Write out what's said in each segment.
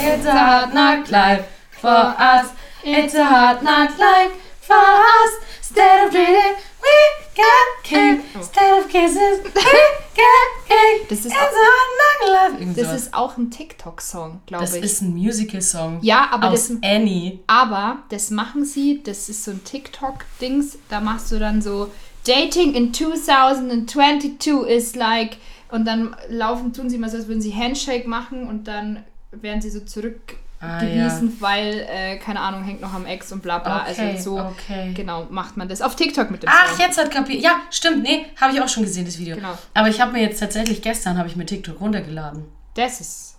It's a hard knock life for us. It's a hard knock life for us. Instead of bleeding, we get killed. Instead of kisses, we get killed. Das ist It's auch- a hard knock life. Das ist auch ein TikTok-Song, glaube das ich. ist ein Musical-Song. Ja, aber aus das- Annie. Aber das machen sie, das ist so ein TikTok-Dings, da machst du dann so Dating in 2022 is like und dann laufen, tun sie mal so, als würden sie Handshake machen und dann werden sie so zurückgewiesen, Ah, ja. weil, äh, keine Ahnung, hängt noch am Ex und bla bla. Okay, also so, okay. genau, macht man das. Auf TikTok mit dem Ach, Song. jetzt hat kapiert. Ja, stimmt. Nee, habe ich auch schon gesehen, das Video. Genau. Aber ich habe mir jetzt tatsächlich gestern habe ich mir TikTok runtergeladen. Das ist,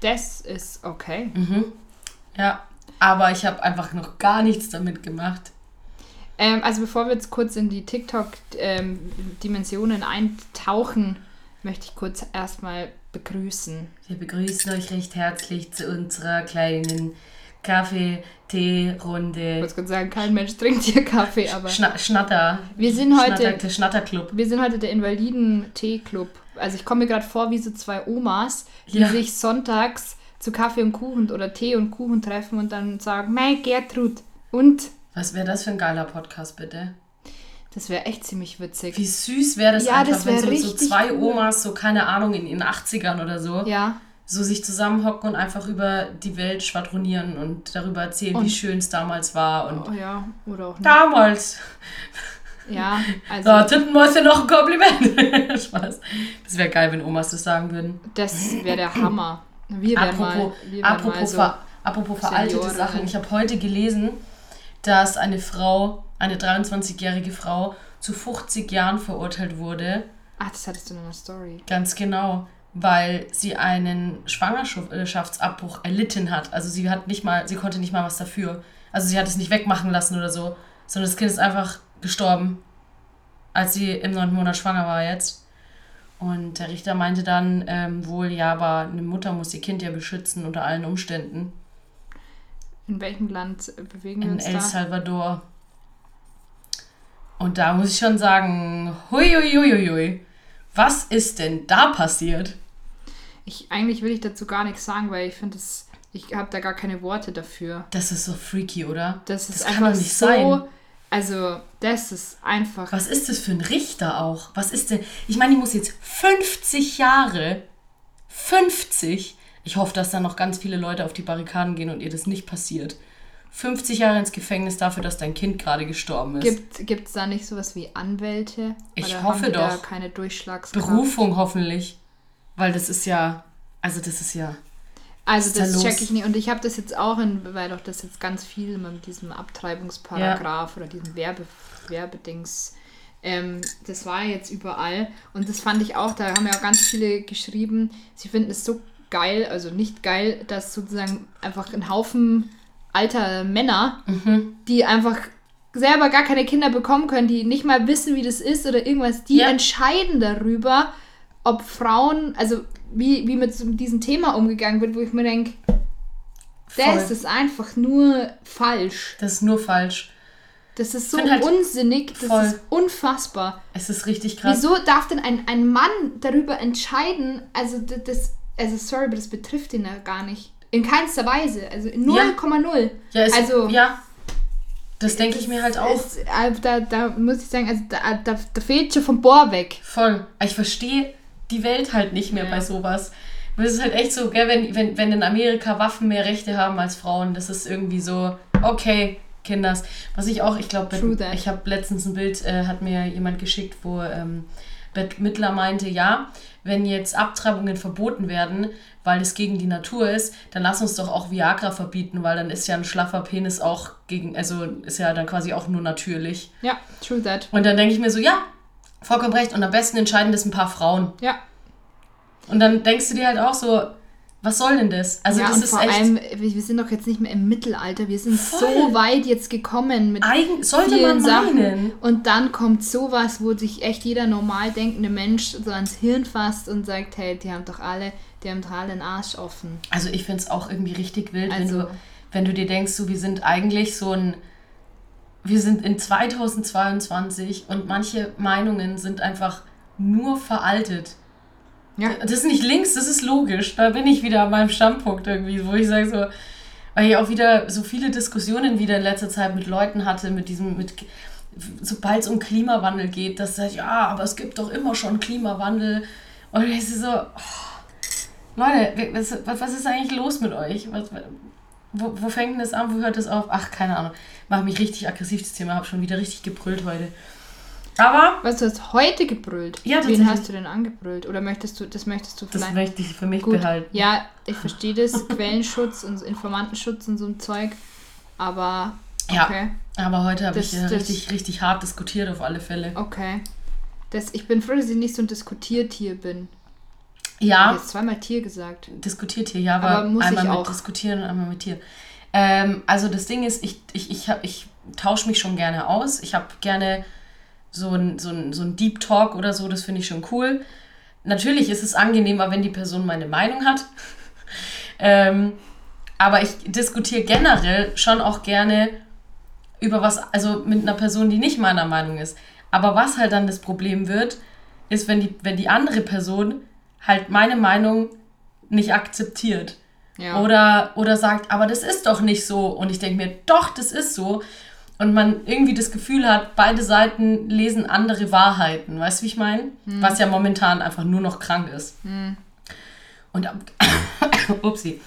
das ist okay. Mhm. Ja, aber ich habe einfach noch gar nichts damit gemacht. Ähm, also bevor wir jetzt kurz in die TikTok-Dimensionen eintauchen, möchte ich kurz erstmal begrüßen. Wir begrüßen euch recht herzlich zu unserer kleinen Kaffee-Tee-Runde. Ich wollte gerade sagen, kein Mensch trinkt hier Kaffee, aber Schna Schnatter. wir sind heute, Schnatter, der Schnatterclub. wir sind heute der Invaliden-Tee-Club. Also ich komme mir gerade vor wie so zwei Omas, die Ja. sich sonntags zu Kaffee und Kuchen oder Tee und Kuchen treffen und dann sagen, mein Gertrud. Und Was wäre das für ein geiler Podcast, bitte? Das wäre echt ziemlich witzig. Wie süß wäre das Ja, einfach, das wenn wär so, so richtig zwei. Omas, so keine Ahnung, in ihren 80ern oder so, Ja, so sich zusammenhocken und einfach über die Welt schwadronieren und darüber erzählen, wie Und- schön es damals war. Und oh ja, oder auch nicht. damals, Ja, also da Tintenmäuschen noch ein Kompliment. Spaß. Das wäre geil, wenn Omas das sagen würden. das wäre der Hammer. Wir wären mal, Apropos, wir wären mal apropos, so. ver, apropos veraltete. Sachen. Ich habe heute gelesen, dass eine Frau, eine 23-jährige Frau, zu 50 Jahren verurteilt wurde. Ach, das hattest du in einer Story. Ganz genau. Weil sie einen Schwangerschaftsabbruch erlitten hat. Also sie hat nicht mal, sie konnte nicht mal was dafür. Also sie hat es nicht wegmachen lassen oder so. Sondern das Kind ist einfach gestorben, als sie im neunten Monat schwanger war jetzt. Und der Richter meinte dann ähm, wohl, ja, aber eine Mutter muss ihr Kind ja beschützen unter allen Umständen. In welchem Land bewegen wir In uns El da? Salvador. Und da muss ich schon sagen, hui, hui, hui, hui, hui. Was ist denn da passiert? Ich, eigentlich will ich dazu gar nichts sagen, weil ich finde es, ich habe da gar keine Worte dafür. Das ist so freaky, oder? Das ist Das kann einfach doch nicht so. sein. Also, das ist einfach. Was ist das für ein Richter auch? Was ist denn? Ich meine, die muss jetzt 50 Jahre, 50. Ich hoffe, dass da noch ganz viele Leute auf die Barrikaden gehen und ihr das nicht passiert. 50 Jahre ins Gefängnis dafür, dass dein Kind gerade gestorben ist. Gibt es da nicht sowas wie Anwälte? Ich Oder hoffe die Da doch. keine Durchschlagskraft. Berufung hoffentlich. Weil das ist ja, also das ist ja, Also ist da das los? check ich nicht. Und ich habe das jetzt auch in, weil doch das jetzt ganz viel mit diesem Abtreibungsparagraph oder diesem Werbe, Werbedings, ähm, das war jetzt überall. Und das fand ich auch, da haben ja auch ganz viele geschrieben, sie finden es so geil, also nicht geil, dass sozusagen einfach ein Haufen alter Männer, Mhm. die einfach selber gar keine Kinder bekommen können, die nicht mal wissen, wie das ist oder irgendwas, die Ja. entscheiden darüber, ob Frauen, also wie, wie mit diesem Thema umgegangen wird, wo ich mir denke, das ist einfach nur falsch. das ist nur falsch. Das ist so halt unsinnig, das voll. ist unfassbar. Es ist richtig krass. Wieso darf denn ein, ein Mann darüber entscheiden? Also das, also sorry, aber das betrifft ihn ja gar nicht. In keinster Weise. Also 0,0. Ja, es, also ja, das denke ich mir halt auch. Es, äh, da, da muss ich sagen, also da, da, da fehlt schon vom Bohr weg. Voll. Ich verstehe die Welt halt nicht mehr Ja. bei sowas. Und es ist halt echt so, gell, wenn, wenn, wenn in Amerika Waffen mehr Rechte haben als Frauen, das ist irgendwie so, okay, Kinders. Was ich auch, ich glaube, ich habe letztens ein Bild, äh, hat mir jemand geschickt, wo ähm, Bette Mittler meinte, ja, wenn jetzt Abtreibungen verboten werden, weil es gegen die Natur ist, dann lass uns doch auch Viagra verbieten, weil dann ist ja ein schlaffer Penis auch gegen, also ist ja dann quasi auch nur natürlich. Ja, true that. Und dann denke ich mir so, ja, vollkommen recht. Und am besten entscheiden das ein paar Frauen. Ja. Und dann denkst du dir halt auch so, was soll denn das? Also ja, das und ist vor echt. allem, wir, sind doch jetzt nicht mehr im Mittelalter. Wir sind Voll. so weit jetzt gekommen mit Eigen, sollte vielen man Sachen. meinen. Und dann kommt sowas, wo sich echt jeder normal denkende Mensch so ans Hirn fasst und sagt, hey, die haben doch alle, die haben alle den Arsch offen. Also ich finde es auch irgendwie richtig wild, wenn, Also- du, wenn du dir denkst, so, wir sind eigentlich so ein. Wir sind in 2022 und manche Meinungen sind einfach nur veraltet. Ja. Das ist nicht links, das ist logisch. Da bin ich wieder an meinem Standpunkt irgendwie, wo ich sage so, weil ich auch wieder so viele Diskussionen wieder in letzter Zeit mit Leuten hatte, mit diesem, mit sobald es um Klimawandel geht, dass sagt, ja, aber es gibt doch immer schon Klimawandel. Und ich so, oh, Leute, was, was ist eigentlich los mit euch? Was, wo, wo fängt denn das an? Wo hört das auf? Ach, keine Ahnung. Mache mich richtig aggressiv, das Thema. Habe schon wieder richtig gebrüllt heute. Aber. Was du hast heute gebrüllt? Ja, Wen hast du denn angebrüllt? Oder möchtest du, das möchtest du vielleicht. Das möchte ich für mich Gut. behalten. Ja, ich verstehe das. Quellenschutz und Informantenschutz und so ein Zeug. Aber. Okay. Ja, aber heute habe ich ja richtig, richtig hart diskutiert auf alle Fälle. Okay. Das, ich bin froh, dass ich nicht so ein Diskutiertier bin. Ja. Ich habe jetzt zweimal Tier gesagt. Diskutiertier, ja, aber, aber muss einmal mit auch. diskutieren und einmal mit Tier. Ähm, also das Ding ist, ich, ich, ich, ich tausche mich schon gerne aus. Ich habe gerne so ein, so, ein, so ein Deep Talk oder so, das finde ich schon cool. Natürlich ist es angenehmer, wenn die Person meine Meinung hat. ähm, aber ich diskutiere generell schon auch gerne über was, also mit einer Person, die nicht meiner Meinung ist. Aber was halt dann das Problem wird, ist, wenn die, wenn die andere Person halt meine Meinung nicht akzeptiert. Ja. Oder, oder sagt, aber das ist doch nicht so. Und ich denke mir, doch, das ist so. Und man irgendwie das Gefühl hat, beide Seiten lesen andere Wahrheiten. Weißt du, wie ich meine? Hm. Was ja momentan einfach nur noch krank ist. Hm. Und ab, upsie.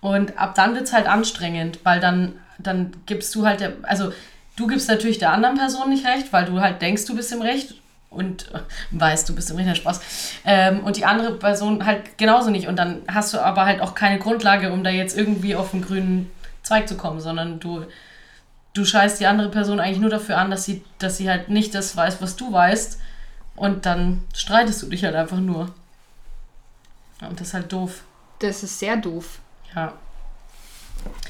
Und ab dann wird es halt anstrengend, weil dann dann gibst du halt, der, also du gibst natürlich der anderen Person nicht recht, weil du halt denkst, du bist im Recht und äh, weißt, du bist im Recht, Spaß. Ähm, und die andere Person halt genauso nicht. Und dann hast du aber halt auch keine Grundlage, um da jetzt irgendwie auf den grünen Zweig zu kommen, sondern du, du scheißt die andere Person eigentlich nur dafür an, dass sie, dass sie halt nicht das weiß, was du weißt. Und dann streitest du dich halt einfach nur. Und das ist halt doof. Das ist sehr doof. Ja.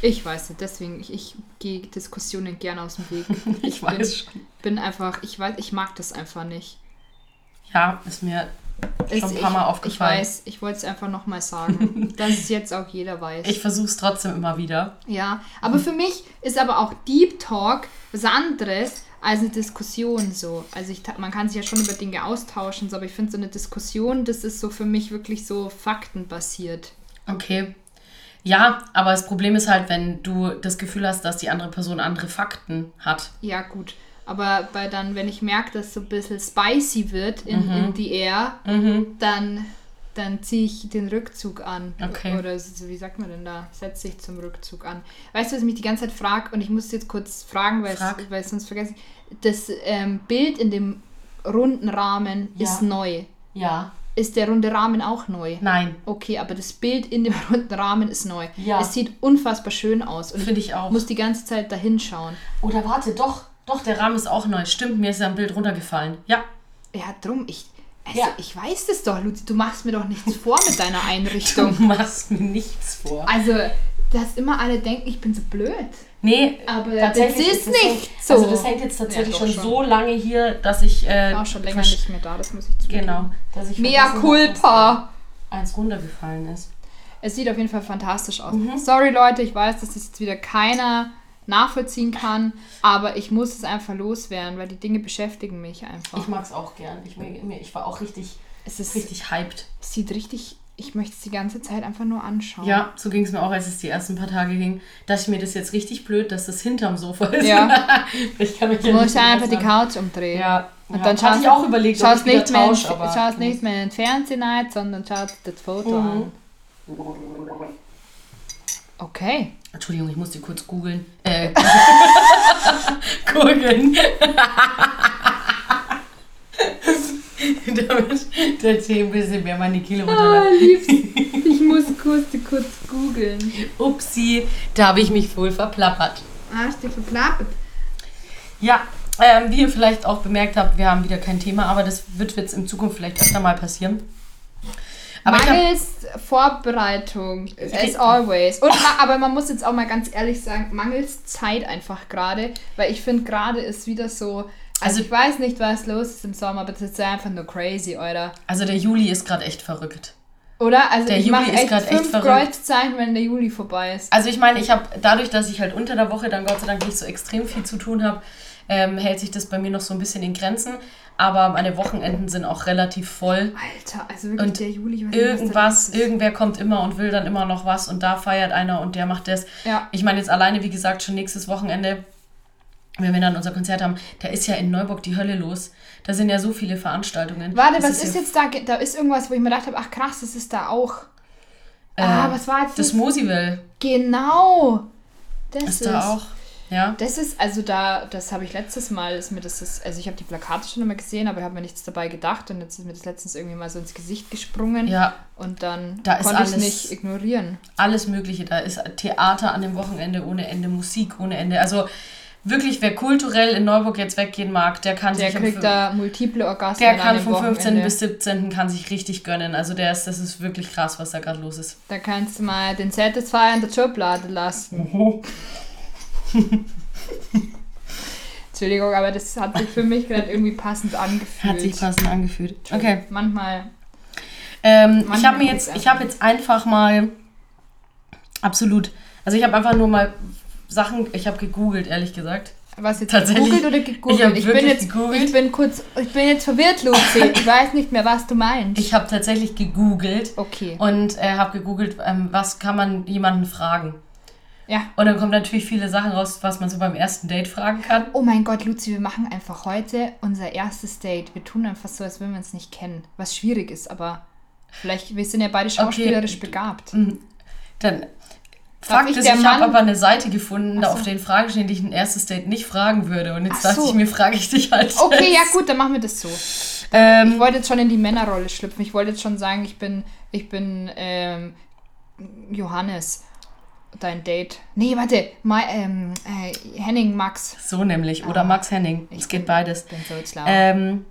Ich weiß nicht, deswegen, ich, ich gehe Diskussionen gerne aus dem Weg. Ich, ich weiß bin, schon. bin einfach, ich weiß, ich mag das einfach nicht. Ja, ist mir schon ein paar Mal aufgefallen. Ich weiß, ich wollte es einfach nochmal sagen, dass es jetzt auch jeder weiß. Ich versuche es trotzdem immer wieder. Ja, aber für mich ist aber auch Deep Talk was anderes als eine Diskussion so. Also ich, man kann sich ja schon über Dinge austauschen, so, aber ich finde so eine Diskussion, das ist so für mich wirklich so faktenbasiert. Okay, ja, aber das Problem ist halt, wenn du das Gefühl hast, dass die andere Person andere Fakten hat. Ja, gut. Aber bei dann, wenn ich merke, dass so ein bisschen spicy wird in, mhm. in die Air, mhm. dann, dann ziehe ich den Rückzug an. Okay. Oder wie sagt man denn da? Setze ich zum Rückzug an. Weißt du, was ich mich die ganze Zeit frage? Und ich muss jetzt kurz fragen, weil, Frag. es, sonst vergesse ich. Das ähm, Bild in dem runden Rahmen ja. ist neu. Ja. Ist der runde Rahmen auch neu? Nein. Okay, aber das Bild in dem runden Rahmen ist neu. Ja. Es sieht unfassbar schön aus. Finde ich auch. muss die ganze Zeit da hinschauen. Oder warte, doch, doch, der Rahmen ist auch neu. Stimmt, mir ist ja ein Bild runtergefallen. Ja. Ja, drum, ich, also, ja. ich weiß das doch, Luzi. Du machst mir doch nichts vor mit deiner Einrichtung. Du machst mir nichts vor. Also, dass immer alle denken, ich bin so blöd. Nee, aber das ist das nicht so. Also das hängt jetzt tatsächlich ja, schon, schon, so lange hier, dass ich... Äh, auch schon länger nicht mehr da, das muss ich zugeben. Genau. Dass ich Mea culpa! Eins runtergefallen ist. Es sieht auf jeden Fall fantastisch aus. Mhm. Sorry Leute, ich weiß, dass das jetzt wieder keiner nachvollziehen kann, aber ich muss es einfach loswerden, weil die Dinge beschäftigen mich einfach. Ich mag es auch gern. Ich, ich war auch richtig, es ist, richtig hyped. Es sieht richtig ich möchte es die ganze Zeit einfach nur anschauen. Ja, so ging es mir auch, als es die ersten paar Tage ging. Dachte ich mir, das ist jetzt richtig blöd, dass das hinterm Sofa ist. Ja. ich kann mich ja muss ja einfach die Couch umdrehen. Ja. Und ja. dann schaust, ich auch überlegt, schaust, nicht, mehr tausch, in, schaust nicht mehr in den Fernsehen ein, sondern schaust das Foto mhm. an. Okay. Entschuldigung, ich musste kurz googeln. Äh, googeln. Damit der Tee ein bisschen mehr meine Kehle runterläuft. Ah, ich muss kurz, kurz googeln. Upsi, da habe ich mich wohl verplappert. Hast du verplappert? Ja, ähm, wie ihr vielleicht auch bemerkt habt, wir haben wieder kein Thema, aber das wird jetzt in Zukunft vielleicht öfter mal passieren. Aber mangels hab, Vorbereitung, as always. Und, aber man muss jetzt auch mal ganz ehrlich sagen, mangels Zeit einfach gerade, weil ich finde, gerade ist wieder so, also, ich weiß nicht, was los ist im Sommer, aber das ist einfach nur crazy, oder? Also der Juli ist gerade echt verrückt. Oder? Also der ich Juli ist gerade echt verrückt. Kreuzzeichen, wenn der Juli vorbei ist. Also ich meine, ich habe dadurch, dass ich halt unter der Woche dann Gott sei Dank nicht so extrem viel zu tun habe, ähm, hält sich das bei mir noch so ein bisschen in Grenzen. aber meine Wochenenden sind auch relativ voll. Alter, also wirklich Und der Juli. nicht, Irgendwas, irgendwer kommt immer und will dann immer noch was und da feiert einer und der macht das. Ja. Ich meine jetzt alleine, wie gesagt, schon nächstes Wochenende, wenn wir dann unser Konzert haben, da ist ja in Neuburg die Hölle los. Da sind ja so viele Veranstaltungen. Warte, Das was ist ja, jetzt da? Da ist irgendwas, wo ich mir gedacht habe, ach krass, das ist da auch. äh, ah, was war jetzt Das das? Mosivel Genau. Das ist da auch. Ja. Das ist, also da, das habe ich letztes Mal, ist mir das, ist, also ich habe die Plakate schon immer gesehen, aber ich habe mir nichts dabei gedacht und jetzt ist mir das letztens irgendwie mal so ins Gesicht gesprungen Ja, und dann Da ist konnte ich es nicht ignorieren. alles Mögliche. Da ist Theater an dem Wochenende ohne Ende, Musik ohne Ende. Also wirklich, wer kulturell in Neuburg jetzt weggehen mag, der kann Der sich kriegt am, da multiple Orgasmen der an kann vom 15. Wochenende. bis 17. kann sich richtig gönnen. Also der ist, das ist wirklich krass, was da gerade los ist. Da kannst du mal den Satisfier in der Schublade lassen. Entschuldigung, aber das hat sich für mich gerade irgendwie passend angefühlt. Hat sich passend angefühlt. Okay. Manchmal. Ähm, ich Manchmal habe mir jetzt, ich habe jetzt einfach mal absolut, also ich habe einfach nur mal Sachen, ich habe gegoogelt, ehrlich gesagt. Was jetzt Tatsächlich, gegoogelt oder gegoogelt? ich hab bin jetzt, gegoogelt. ich bin kurz, ich bin jetzt verwirrt, Luzi. Ich weiß nicht mehr, was du meinst. Ich habe tatsächlich gegoogelt okay. und äh, habe gegoogelt, ähm, was kann man jemanden fragen. Ja. Und dann kommen natürlich viele Sachen raus, was man so beim ersten Date fragen kann. Oh mein Gott, Luzi, wir machen einfach heute unser erstes Date. Wir tun einfach so, als würden wir uns nicht kennen. Was schwierig ist, aber vielleicht, wir sind ja beide schauspielerisch begabt. Dann Fakt ich ist, ich habe aber eine Seite gefunden, so. auf den Fragen stehen, die ich ein erstes Date nicht fragen würde. Und jetzt Ach dachte so. ich mir, frage ich dich halt. Okay, ja gut, dann machen wir das so. Ähm, Ich wollte jetzt schon in die Männerrolle schlüpfen. Ich wollte jetzt schon sagen, ich bin, ich bin ähm, Johannes, dein Date. Nee, warte, Ma ähm, äh, Henning Max. so nämlich. Oder Ah. Max Henning. Es geht beides. Bin so. Ähm,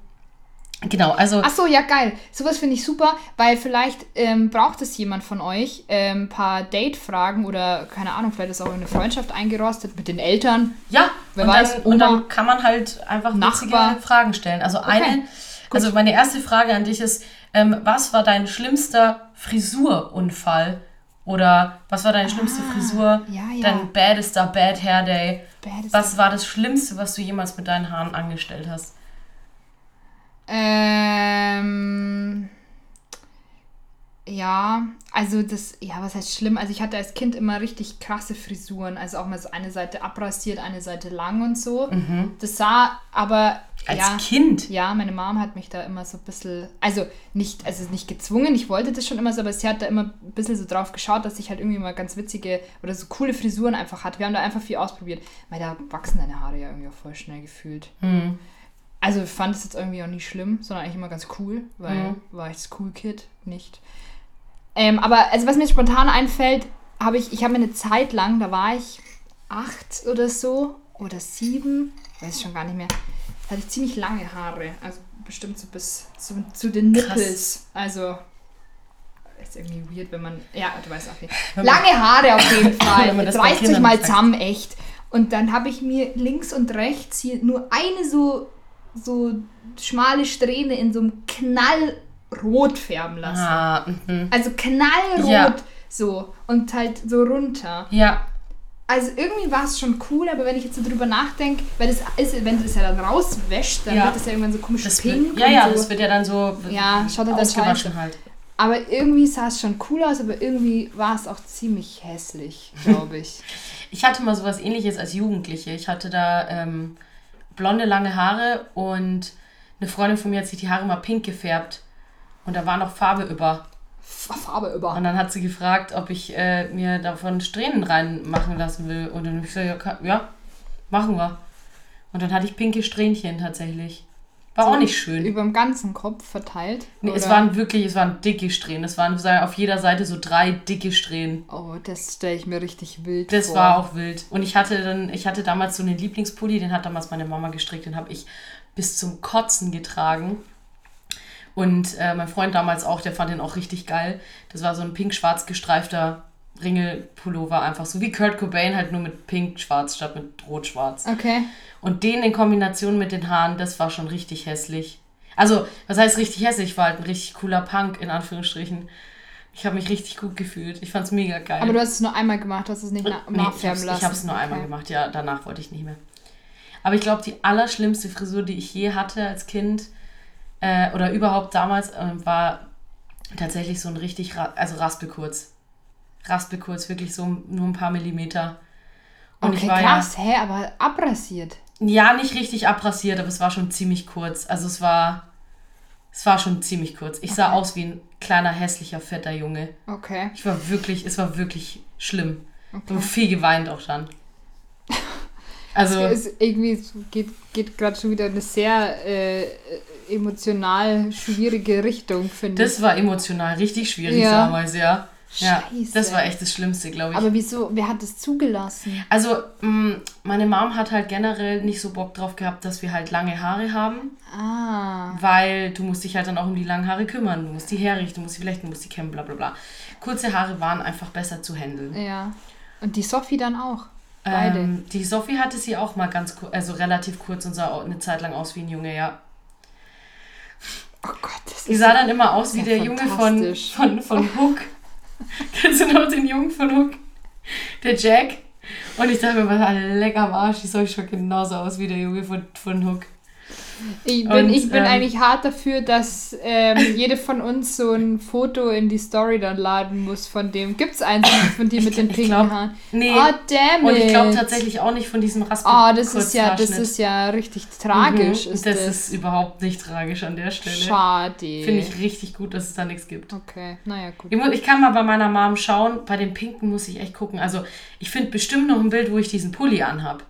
genau, also Ach so, ja geil. Sowas finde ich super, weil vielleicht ähm, braucht es jemand von euch ein ähm, paar Date-Fragen oder keine Ahnung, vielleicht ist auch eine Freundschaft eingerostet mit den Eltern. Ja, Wer und, weiß, dann, und Oma. dann kann man halt einfach witzige Nachbar. Fragen stellen. Also eine, also meine erste Frage an dich ist, ähm, was war dein schlimmster Frisurunfall? Oder was war deine schlimmste Frisur? Ah, ja, ja. Dein baddester Bad Hair Day? Baddest Was war das Schlimmste, was du jemals mit deinen Haaren angestellt hast? Ähm, ja, also das, ja, was heißt schlimm? Also ich hatte als Kind immer richtig krasse Frisuren. Also auch mal so eine Seite abrasiert, eine Seite lang und so. Das sah aber, Mhm. Als ja. Kind? Ja, meine Mom hat mich da immer so ein bisschen, also nicht, also nicht gezwungen, ich wollte das schon immer so, aber sie hat da immer ein bisschen so drauf geschaut, dass ich halt irgendwie mal ganz witzige oder so coole Frisuren einfach hatte. Wir haben da einfach viel ausprobiert. Weil da wachsen deine Haare ja irgendwie auch voll schnell gefühlt. Mhm. Also ich fand es jetzt irgendwie auch nicht schlimm, sondern eigentlich immer ganz cool, weil Mhm. war ich das Cool Kid nicht. Ähm, aber also was mir spontan einfällt, habe ich, ich habe mir eine Zeit lang, da war ich acht oder so oder sieben, weiß ich schon gar nicht mehr, da hatte ich ziemlich lange Haare, also bestimmt so bis zu, zu den Krass. Nippels. Also ist irgendwie weird, wenn man, ja, du weißt auch nicht. Lange Haare auf jeden Fall. Jetzt reißt euch mal zusammen, echt. Und dann habe ich mir links und rechts hier nur eine so, so schmale Strähne in so einem Knallrot färben lassen. Ah, mhm. Also knallrot Ja. so und halt so runter. Ja, Also irgendwie war es schon cool, aber wenn ich jetzt so drüber nachdenke, weil das ist, wenn du das ja dann rauswäscht, dann Ja. wird das ja irgendwann so komisch das pink. wird, ja, ja, so. das wird ja dann so Ja, schaut halt dann ausgewaschen halt. Aber irgendwie sah es schon cool aus, aber irgendwie war es auch ziemlich hässlich, glaube ich. Ich hatte mal sowas ähnliches als Jugendliche. Ich hatte da ähm, blonde, lange Haare und eine Freundin von mir hat sich die Haare mal pink gefärbt. Und da war noch Farbe über. Farbe über. Und dann hat sie gefragt, ob ich äh, mir davon Strähnen reinmachen lassen will. Und dann habe ich gesagt, ja, ja, machen wir. Und dann hatte ich pinke Strähnchen tatsächlich. War auch nicht schön. Über dem ganzen Kopf verteilt. Nee, es oder? waren wirklich, es waren dicke Strähnen. Es waren so auf jeder Seite so drei dicke Strähnen. Oh, das stelle ich mir richtig wild Das vor. war auch wild. Und ich hatte dann, ich hatte damals so einen Lieblingspulli, den hat damals meine Mama gestrickt, den habe ich bis zum Kotzen getragen. Und äh, mein Freund damals auch, der fand den auch richtig geil. Das war so ein pink-schwarz gestreifter Ringelpullover, einfach so wie Kurt Cobain, halt nur mit pink-schwarz statt mit rot-schwarz. Okay. Und den in Kombination mit den Haaren, das war schon richtig hässlich. Also, was heißt richtig hässlich? Ich war halt ein richtig cooler Punk, in Anführungsstrichen. Ich habe mich richtig gut gefühlt. Ich fand's mega geil. Aber du hast es nur einmal gemacht, du hast es nicht na Nee, ich nachfärben hab's, lassen. ich habe es nur okay. einmal gemacht, ja, danach wollte ich nicht mehr. Aber ich glaube, die allerschlimmste Frisur, die ich je hatte als Kind, äh, oder überhaupt damals, äh, war tatsächlich so ein richtig, ra also raspelkurz. Raspelkurz, wirklich so nur ein paar Millimeter. Und okay, ich war krass, hä, aber abrasiert. ja, ja nicht richtig abrasiert, aber es war schon ziemlich kurz. Also es war, es war schon ziemlich kurz. Ich sah Okay. aus wie ein kleiner, hässlicher, fetter Junge. Okay. Ich war wirklich, es war wirklich schlimm. Ich okay. habe viel geweint auch dann. Also, Es irgendwie es geht, geht gerade schon wieder in eine sehr äh, emotional schwierige Richtung, finde ich. das war emotional richtig schwierig Ja. damals, ja. Ja, Scheiße. das war echt das Schlimmste, glaube ich. Aber wieso, wer hat das zugelassen? Also, mh, meine Mom hat halt generell nicht so Bock drauf gehabt, dass wir halt lange Haare haben, Ah. weil du musst dich halt dann auch um die langen Haare kümmern. Du musst die herrichten, du musst die flechten, du musst die kämmen, bla bla bla. Kurze Haare waren einfach besser zu handeln. Ja. Und die Sophie dann auch. Beide. Ähm, die Sophie hatte sie auch mal ganz kurz, also relativ kurz und sah auch eine Zeit lang aus wie ein Junge, ja. oh Gott, das Die sah dann immer aus ist wie der Junge von, von, von Hook. Kennst du noch den Jungen von Hook? Der Jack. Und ich dachte mir, was ein lecker Arsch, die soll schon genauso aus wie der Junge von, von Hook. Ich bin, Und, ich bin ähm, eigentlich hart dafür, dass ähm, jede von uns so ein Foto in die Story dann laden muss von dem. Gibt's eins von dir mit den pinken glaub, Haaren? Nee. Oh, damn Und ich glaube it. tatsächlich auch nicht von diesem Raspel. Oh, das ist ja, das ist ja richtig tragisch. Mhm, ist das, das ist überhaupt nicht tragisch an der Stelle. Schade. Finde ich richtig gut, dass es da nichts gibt. Okay, naja, gut. Ich, muss, ich kann mal bei meiner Mom schauen. Bei den Pinken muss ich echt gucken. Also, ich finde bestimmt noch ein Bild, wo ich diesen Pulli anhab.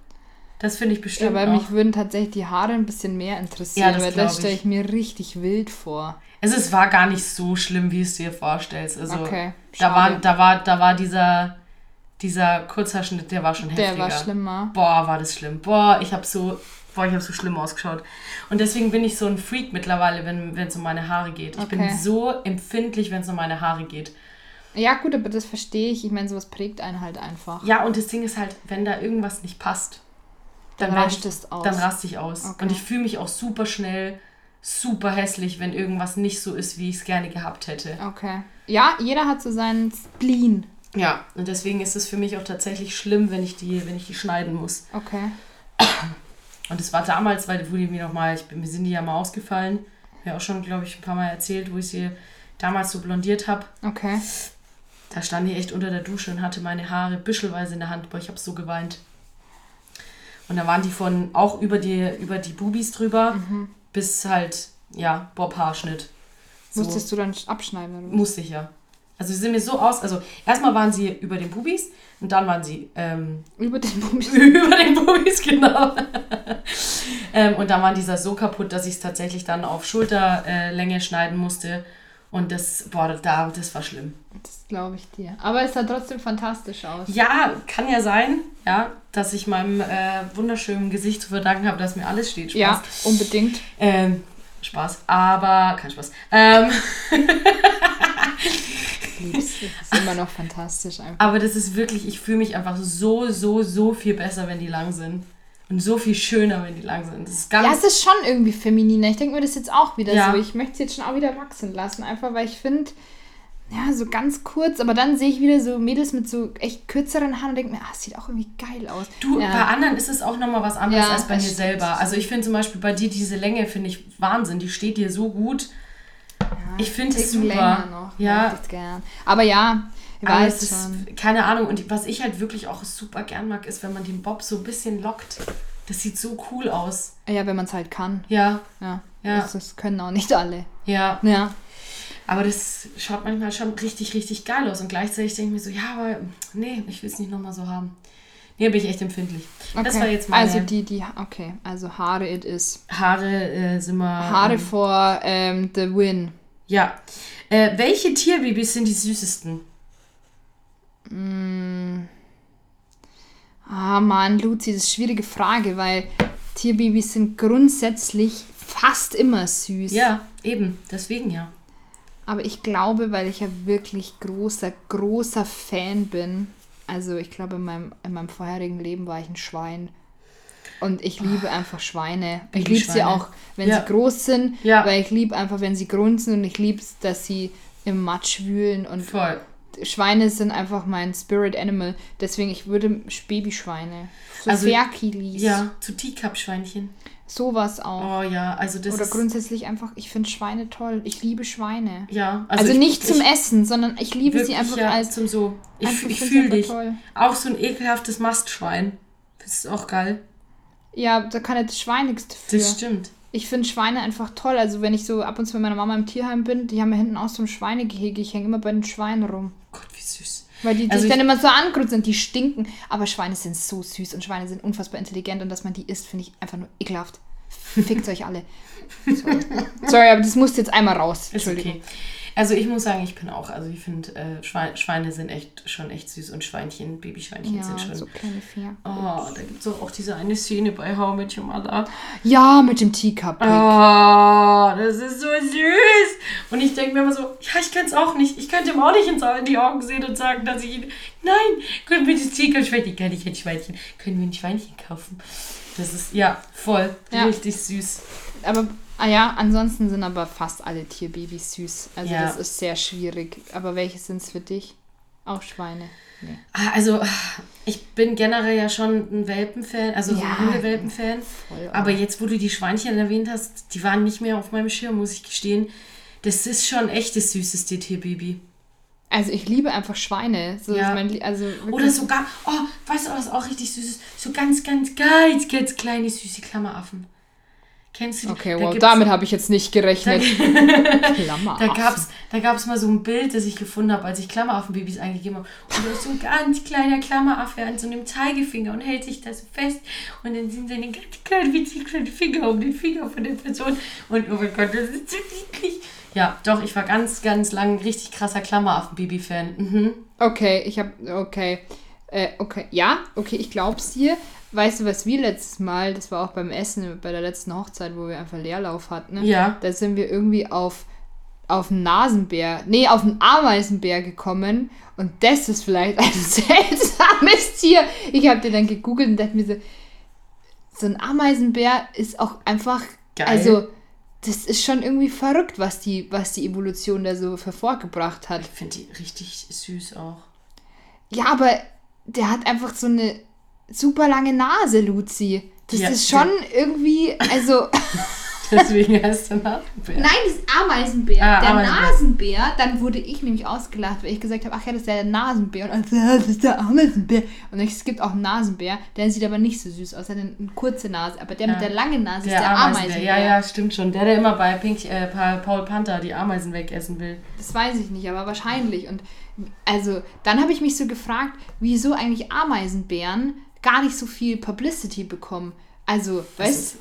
Das finde ich Ja, bestimmt weil noch. mich würden tatsächlich die Haare ein bisschen mehr interessieren, Ja, das weil das stelle ich. ich mir richtig wild vor. Es war gar nicht so schlimm, wie es dir vorstellst. Also, Okay, da, war, da, war, da war dieser, dieser Kurzhaarschnitt, der war schon heftiger. Der war schlimmer. Boah, war das schlimm. Boah, ich habe so, boah, ich habe so schlimm ausgeschaut. Und deswegen bin ich so ein Freak mittlerweile, wenn es um meine Haare geht. Ich bin Okay. so empfindlich, wenn es um meine Haare geht. Ja, gut, aber das verstehe ich. Ich meine, sowas prägt einen halt einfach. Ja, und das Ding ist halt, wenn da irgendwas nicht passt, Dann ich- es aus. Dann raste ich aus. Okay. Und ich fühle mich auch super schnell, super hässlich, wenn irgendwas nicht so ist, wie ich es gerne gehabt hätte. Okay. Ja, jeder hat so seinen Spleen. Ja, und deswegen ist es für mich auch tatsächlich schlimm, wenn ich die, wenn ich die schneiden muss. Okay. Und es war damals, weil wo die mir nochmal, ich mir sind die ja mal ausgefallen. Ja auch schon, glaube ich, ein paar Mal erzählt, wo ich sie damals so blondiert habe. Okay. Da stand die echt unter der Dusche und hatte meine Haare büschelweise in der Hand. Boah, ich habe so geweint. Und da waren die von auch über die, über die Bubis drüber Mhm. bis halt, ja, Bob-Haarschnitt. So Musstest du dann abschneiden oder musste ich ja. Also sie sind mir so aus, also erstmal waren sie über den Bubis und dann waren sie ähm, Über den Bubis. über den Bubis, genau. ähm, und dann war dieser so kaputt, dass ich es tatsächlich dann auf Schulterlänge äh, schneiden musste. Und das, boah, da, das war schlimm. Das glaube ich dir. Aber es sah trotzdem fantastisch aus. Ja, kann ja sein, ja, dass ich meinem äh, wunderschönen Gesicht zu verdanken habe, dass mir alles steht. Spaß. Ja, unbedingt. Ähm, Spaß, aber kein Spaß. Ähm, Lieb's. Das ist immer noch fantastisch einfach. aber das ist wirklich, ich fühle mich einfach so, so, so viel besser, wenn die lang sind. Und so viel schöner, wenn die lang sind. Das ist ganz Ja, es ist schon irgendwie femininer. Ich denke mir das jetzt auch wieder Ja. so. Ich möchte es jetzt schon auch wieder wachsen lassen. Einfach weil ich finde, ja, so ganz kurz, aber dann sehe ich wieder so Mädels mit so echt kürzeren Haaren und denke mir, ah, es sieht auch irgendwie geil aus. Du, ja. bei anderen ist es auch nochmal was anderes Ja, als bei mir stimmt. selber. Also ich finde zum Beispiel bei dir diese Länge, finde ich Wahnsinn. Die steht dir so gut. ich finde es super. länger noch. Ja. Aber ja, ich Aber weiß ist, schon. keine Ahnung. Und was ich halt wirklich auch super gern mag, ist, wenn man den Bob so ein bisschen lockt. Das sieht so cool aus. Ja, wenn man es halt kann. Ja, Ja. Ja. Das, das können auch nicht alle. ja. Ja. Aber das schaut manchmal schon richtig, richtig geil aus. Und gleichzeitig denke ich mir so, ja, aber nee, ich will es nicht nochmal so haben. Nee, bin ich echt empfindlich. Das Okay. war jetzt meine Also die, die, okay. Also Haare it is. Haare äh, sind wir... Haare ähm, vor ähm, the win. Ja. Äh, welche Tierbabys sind die süßesten? Ah, Mann, Luzi, das ist eine schwierige Frage, weil Tierbabys sind grundsätzlich fast immer süß. Ja, eben. Deswegen ja. Aber ich glaube, weil ich ja wirklich großer, großer Fan bin. Also ich glaube, in meinem, in meinem vorherigen Leben war ich ein Schwein. Und ich liebe einfach Schweine. Ich liebe sie auch, wenn Ja. sie groß sind, Ja. weil ich liebe einfach, wenn sie grunzen und ich liebe es, dass sie im Matsch wühlen und Voll. Schweine sind einfach mein Spirit Animal. Deswegen, ich würde Babyschweine. So Also, Ferkilis. Ja, zu Teacup-Schweinchen. Sowas auch. Oh ja, also das Oder grundsätzlich einfach, ich finde Schweine toll. Ich liebe Schweine. ja, Also, ich- nicht zum ich, Essen, sondern ich liebe sie einfach ja, als. zum so. Ich, fühle dich. toll. Auch so ein ekelhaftes Mastschwein. Das ist auch geil. Ja, da kann er das Schwein nichts dafür. Das stimmt. Ich finde Schweine einfach toll. Also wenn ich so ab und zu mit meiner Mama im Tierheim bin, die haben ja hinten auch so ein Schweinegehege. Ich hänge immer bei den Schweinen rum. Gott, wie süß. Weil die Also sich dann immer so angrüßen und die stinken. Aber Schweine sind so süß und Schweine sind unfassbar intelligent und dass man die isst, finde ich einfach nur ekelhaft. Fickt euch alle. Sorry. Sorry, aber das musste jetzt einmal raus. Ist Entschuldigung. okay. Also ich muss sagen, ich bin auch, also ich finde, äh, Schweine, Schweine sind echt schon echt süß und Schweinchen, Babyschweinchen Ja, sind schon. so kleine Vier. Oh, da gibt es auch, auch diese eine Szene bei How Met Your Mother. Ja, mit dem Teacup. Oh, das ist so süß. Und ich denke mir immer so, ja, ich kann es auch nicht. Ich könnte ihm auch nicht ins, in die Augen sehen und sagen, dass ich ihn. Nein, können wir das Tigerschweinchen, kann ich ein Schweinchen. Können wir ein Schweinchen kaufen? Das ist, ja, voll. Ja. Richtig süß. Aber, ah ja, ansonsten sind aber fast alle Tierbabys süß. Also Ja. das ist sehr schwierig. Aber welche sind es für dich? Auch Schweine. Nee. Ah, Also, ich bin generell ja schon ein Welpenfan, also so Ja. ein Hundewelpenfan. Aber jetzt, wo du die Schweinchen erwähnt hast, die waren nicht mehr auf meinem Schirm, muss ich gestehen. Das ist schon echt das süßeste Tierbaby. Also ich liebe einfach Schweine. So Ja. mein, also Oder sogar, oh, weißt du, was auch richtig süß ist? So ganz, ganz, ganz, ganz kleine, süße Klammeraffen. Kennst du die? Okay, Da wow, damit habe ich jetzt nicht gerechnet. Klammer. Da gab es da gab's mal so ein Bild, das ich gefunden habe, als ich Klammeraffenbabys eingegeben habe. Und da ist so ein ganz kleiner Klammeraffe an so einem Zeigefinger und hält sich da so fest. Und dann sind seine ganz kleinen, winzig kleinen Finger um den Finger von der Person. Und oh mein Gott, das ist so niedlich. Ja, doch, ich war ganz, ganz lang ein richtig krasser Klammeraffen-Baby-Fan. Mhm. Okay, ich habe, okay. Äh, okay, ja, okay, ich glaub's dir. Weißt du, was wir letztes Mal, das war auch beim Essen, bei der letzten Hochzeit, wo wir einfach Leerlauf hatten, ne? Ja. Da sind wir irgendwie auf, auf einen Nasenbär, nee, auf einen Ameisenbär gekommen. Und das ist vielleicht ein seltsames Tier. Ich habe den dann gegoogelt und dachte mir so, so ein Ameisenbär ist auch einfach, Geil. also das ist schon irgendwie verrückt, was die, was die Evolution da so hervorgebracht hat. Ich finde die richtig süß auch. Ja, aber der hat einfach so eine super lange Nase, Luzi. Das Ja, ist schon irgendwie, also. Deswegen heißt der Nasenbär. Nein, das ist Ameisenbär. Ah, der Ameisenbär. Nasenbär, dann wurde ich nämlich ausgelacht, weil ich gesagt habe, ach ja, das ist der Nasenbär. Und ja, das ist der Ameisenbär. Und es gibt auch einen Nasenbär, der sieht aber nicht so süß aus, er hat eine, kurze Nase. Aber der mit der langen Nase ist der Ameisenbär. Ja, ja, stimmt schon. Der, der immer bei Pink, äh, Pa- Paul Panther die Ameisen wegessen will. Das weiß ich nicht, aber wahrscheinlich. Und also, dann habe ich mich so gefragt, wieso eigentlich Ameisenbären gar nicht so viel Publicity bekommen. Also, weißt ist-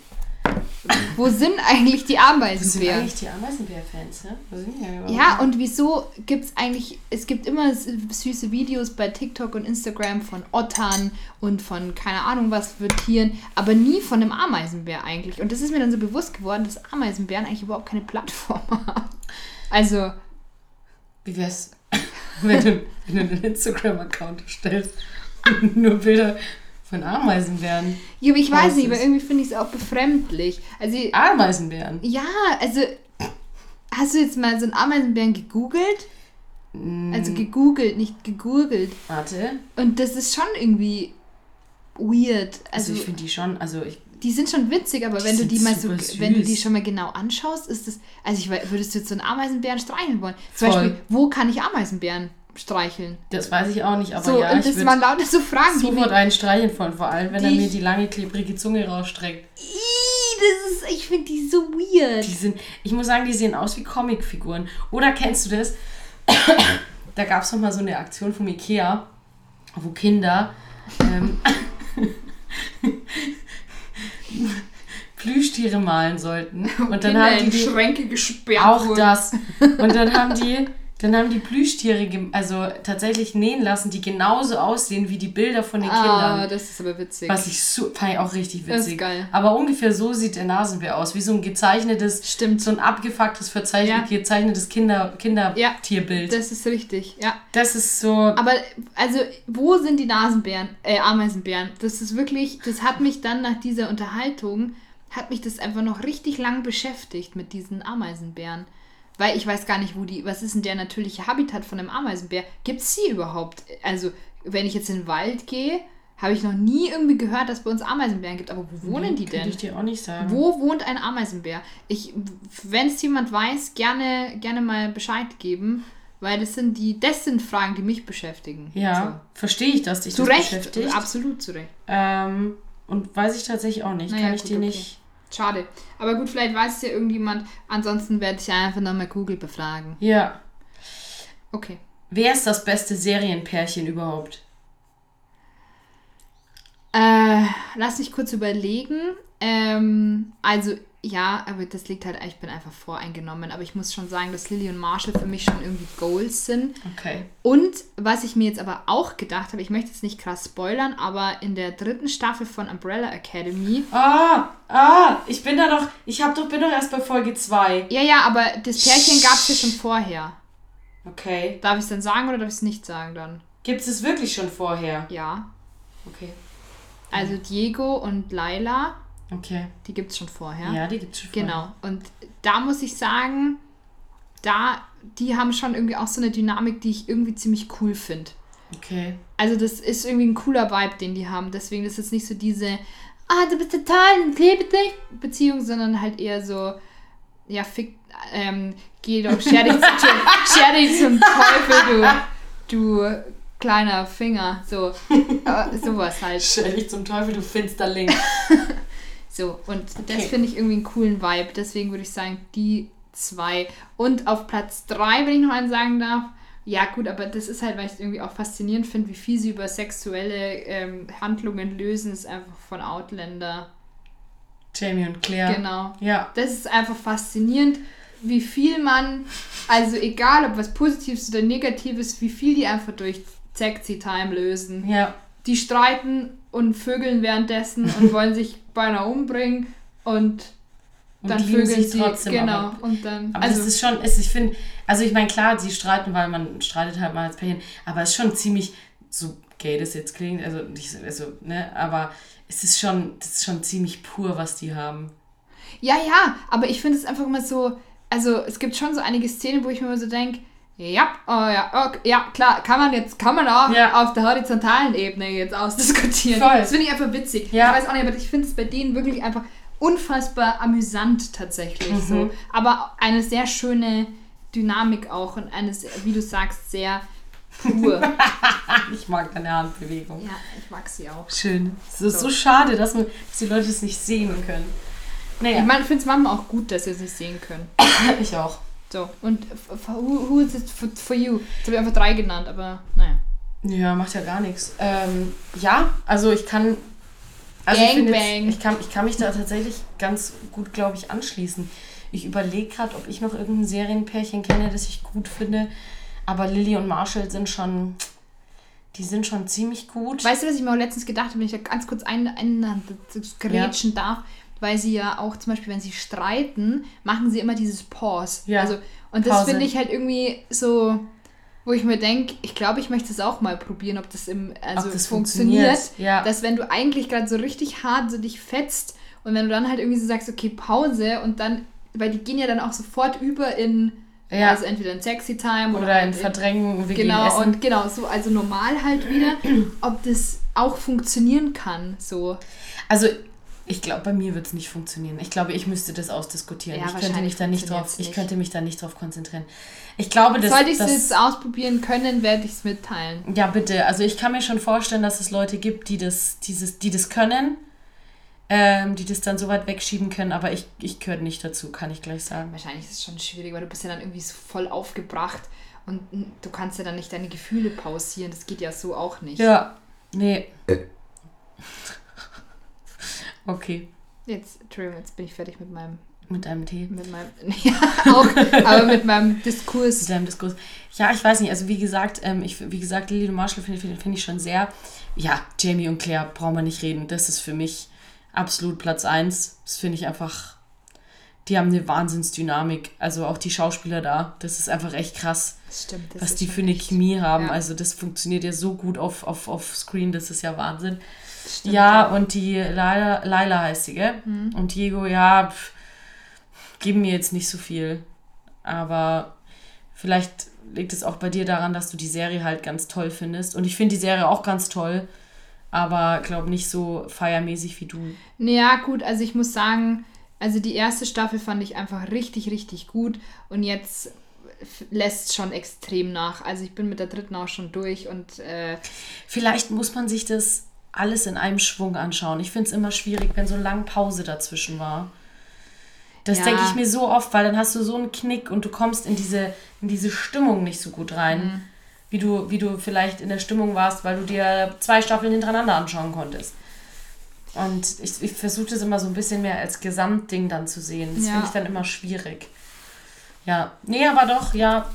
wo sind eigentlich die Das sind Ameisenbären? eigentlich die Ameisenbär-Fans, ne? Wo sind die? Ja, und wieso gibt es eigentlich, es gibt immer süße Videos bei TikTok und Instagram von Ottern und von keine Ahnung was für Tieren, aber nie von einem Ameisenbär eigentlich. Und das ist mir dann so bewusst geworden, dass Ameisenbären eigentlich überhaupt keine Plattform haben. Also, Wie wär's, wenn du, wenn du einen Instagram-Account stellst und nur Bilder von Ameisenbären? ja, aber ich weiß nicht, aber irgendwie finde ich es auch befremdlich. Also, Ameisenbären? ja, also, hast du jetzt mal so einen Ameisenbären gegoogelt? Also gegoogelt, nicht gegurgelt. Warte. Und das ist schon irgendwie weird. Also, Also, ich finde die schon, also ich, die sind schon witzig, aber Die wenn du die mal so, super wenn du die süß. schon mal genau anschaust, ist das, also ich würdest du jetzt so einen Ameisenbären streicheln wollen? Zum Voll. Beispiel, wo kann ich Ameisenbären streicheln? das weiß ich auch nicht, aber so, ja, und das waren lauter so Fragen, sofort einen streicheln von, vor allem, wenn er mir die lange, klebrige Zunge rausstreckt. Ist, ich finde die so weird. Die sind, ich muss sagen, die sehen aus wie Comicfiguren. Oder kennst du das? da gab es noch mal so eine Aktion vom Ikea, wo Kinder ähm, Plüschtiere malen sollten. Und dann haben die, die Schränke gesperrt auch das. Und dann haben die, dann haben die Plüschtiere also tatsächlich nähen lassen, die genauso aussehen wie die Bilder von den Ah, Kindern. das ist aber witzig. Was ich so, fand ich auch richtig Das ist witzig. geil. Aber ungefähr so sieht der Nasenbär aus, wie so ein gezeichnetes, Stimmt. so ein abgefucktes, Ja. gezeichnetes Kinder, Kindertierbild. Das ist richtig, ja. Das ist so. Aber, also, wo sind die Nasenbären, äh, Ameisenbären? Das ist wirklich, das hat mich dann nach dieser Unterhaltung, hat mich das einfach noch richtig lang beschäftigt mit diesen Ameisenbären. Weil ich weiß gar nicht, wo die, was ist denn der natürliche Habitat von einem Ameisenbär? Gibt es sie überhaupt? Also, wenn ich jetzt in den Wald gehe, Habe ich noch nie irgendwie gehört, dass es bei uns Ameisenbären gibt. Aber wo wohnen Nee, die denn? ich dir auch nicht sagen. Wo wohnt ein Ameisenbär? Ich, wenn es jemand weiß, gerne, gerne mal Bescheid geben, weil das sind die, das sind Fragen, die mich beschäftigen. Ja, verstehe ich, dass dich So. Zu das Recht, beschäftigt. absolut zu Recht. Ähm, und weiß ich tatsächlich auch nicht. Naja, Kann ich gut, dir okay. nicht. Schade. Aber gut, vielleicht weiß es ja irgendjemand. Ansonsten werde ich einfach nochmal Google befragen. Ja. Okay. Wer ist das beste Serienpärchen überhaupt? Äh, lass mich kurz überlegen. Ähm, also, ja, aber das liegt halt, ich bin einfach voreingenommen. Aber ich muss schon sagen, dass Lily und Marshall für mich schon irgendwie Goals sind. Okay. Und was ich mir jetzt aber auch gedacht habe, ich möchte jetzt nicht krass spoilern, aber in der dritten Staffel von Umbrella Academy. Ah, ah, ich bin da doch, ich hab doch, bin doch erst bei Folge 2. Ja, ja, aber das Pärchen gab es ja schon vorher. Okay. Darf ich es dann sagen oder darf ich es nicht sagen dann? Gibt es es wirklich schon vorher? Ja. Okay. Also Diego und Laila, Okay. die gibt es schon vorher. Ja, die gibt es schon vorher. Genau. Und da muss ich sagen, da, die haben schon irgendwie auch so eine Dynamik, die ich irgendwie ziemlich cool finde. Okay. Also das ist irgendwie ein cooler Vibe, den die haben. Deswegen ist es nicht so diese, ah, du bist total und liebe dich Beziehung, sondern halt eher so, ja, fick, ähm, geh doch, scher dich, scher dich zum Teufel, du, du kleiner Finger. So, äh, sowas halt. Stell dich zum Teufel, du Finsterling. So, und das Okay. finde ich irgendwie einen coolen Vibe. Deswegen würde ich sagen, die zwei. Und auf Platz drei, wenn ich noch einen sagen darf, ja gut, aber das ist halt, weil ich es irgendwie auch faszinierend finde, wie viel sie über sexuelle ähm, Handlungen lösen, ist einfach von Outlander. Jamie und Claire. Genau. Ja. Das ist einfach faszinierend, wie viel man, also egal ob was Positives oder Negatives, wie viel die einfach durch Sexy Time lösen. Ja. Die streiten und vögeln währenddessen und wollen sich beinahe umbringen und, Und dann lieben vögeln sich sie. trotzdem, genau. aber- und dann. Aber also, das ist schon, ist, ich finde, also ich meine, klar, sie streiten, weil man streitet halt mal als Pärchen, aber es ist schon ziemlich, so gay das jetzt klingt, also nicht so, also, ne, aber es ist schon, das ist schon ziemlich pur, was die haben. ja, ja, aber ich finde es einfach immer so. Also es gibt schon so einige Szenen, wo ich mir immer so denke, ja, oh ja, okay, ja, klar, kann man jetzt, kann man auch Ja. auf der horizontalen Ebene jetzt ausdiskutieren. Voll. Das finde ich einfach witzig. Ja. Ich weiß auch nicht, aber ich finde es bei denen wirklich einfach unfassbar amüsant tatsächlich Mhm. so. Aber eine sehr schöne Dynamik auch und eine, wie du sagst, sehr pur. Ich mag deine Handbewegung. ja, ich mag sie auch. Schön. Es ist so, So. schade, dass, man, dass die Leute es nicht sehen können. Naja, Ich meine, ich finde es manchmal auch gut, dass sie es nicht sehen können. ich auch. So, und who, who is it for, for you? Jetzt habe ich einfach drei genannt, aber naja. Ja, macht ja gar nichts. Ähm, ja, also ich kann. Also ich, Gang bang. jetzt, ich, kann, ich kann mich da tatsächlich ganz gut, glaube ich, anschließen. Ich überlege gerade, ob ich noch irgendein Serienpärchen kenne, das ich gut finde. Aber Lilly und Marshall sind schon. Die sind schon ziemlich gut. Weißt du, was ich mir auch letztens gedacht habe, wenn ich da ganz kurz ein, ein, grätschen darf? Weil sie ja auch zum Beispiel, wenn sie streiten, machen sie immer dieses Pause. Ja. Also, und das finde ich halt irgendwie so, wo ich mir denke, ich glaube, ich möchte es auch mal probieren, ob das im also Ob das funktioniert. funktioniert, ja. Dass wenn du eigentlich gerade so richtig hart so dich fetzt und wenn du dann halt irgendwie so sagst, okay, Pause und dann, weil die gehen ja dann auch sofort über in, Ja. also entweder in Sexy Time oder, Oder halt in Verdrängen, wir Genau, essen. und genau, so, also normal halt wieder, ob das auch funktionieren kann, so. Also, ich glaube, bei mir wird es nicht funktionieren. Ich glaube, ich müsste das ausdiskutieren. Ja, ich könnte mich da nicht drauf, funktioniert's ich nicht. könnte mich da nicht drauf konzentrieren. Ich glaube, das, Sollte ich es das jetzt ausprobieren können, werde ich es mitteilen. Ja, bitte. Also ich kann mir schon vorstellen, dass es Leute gibt, die das, dieses, die das können, ähm, die das dann so weit wegschieben können, aber ich, ich gehöre nicht dazu, kann ich gleich sagen. Wahrscheinlich ist es schon schwierig, weil du bist ja dann irgendwie so voll aufgebracht und du kannst ja dann nicht deine Gefühle pausieren. Das geht ja so auch nicht. Ja, nee. Okay, Jetzt, Entschuldigung, jetzt bin ich fertig mit meinem, mit deinem Tee. mit meinem, ja, auch, aber mit meinem Mit Diskurs. deinem Diskurs. Ja, ich weiß nicht, also wie gesagt, ähm, ich, wie gesagt, Lily und Marshall finde find, find ich schon sehr. Ja, Jamie und Claire brauchen wir nicht reden. Das ist für mich absolut Platz 1. Das finde ich einfach. Die haben eine Wahnsinnsdynamik. Also auch die Schauspieler da. Das ist einfach echt krass. Das stimmt. Das was die für eine echt- Chemie haben. Ja. Also das funktioniert ja so gut auf, auf, auf Screen, das ist ja Wahnsinn. Stimmt, ja, und die Laila, Laila heißt sie, gell? Mhm. Und Diego, ja, pff, geben mir jetzt nicht so viel. Aber vielleicht liegt es auch bei dir daran, dass du die Serie halt ganz toll findest. Und ich finde die Serie auch ganz toll. aber glaube nicht so feiermäßig wie du. Naja, gut, also ich muss sagen, also die erste Staffel fand ich einfach richtig, richtig gut und jetzt lässt schon extrem nach. Also ich bin mit der dritten auch schon durch und äh, vielleicht muss man sich das alles in einem Schwung anschauen. Ich finde es immer schwierig, wenn so lange Pause dazwischen war. Das ja. denke ich mir so oft, weil dann hast du so einen Knick und du kommst in diese, in diese Stimmung nicht so gut rein. Mhm. Wie du, wie du vielleicht in der Stimmung warst, weil du dir zwei Staffeln hintereinander anschauen konntest. Und ich, ich versuche das immer so ein bisschen mehr als Gesamtding dann zu sehen. Das ja. finde ich dann immer schwierig. Ja, nee, aber doch, ja,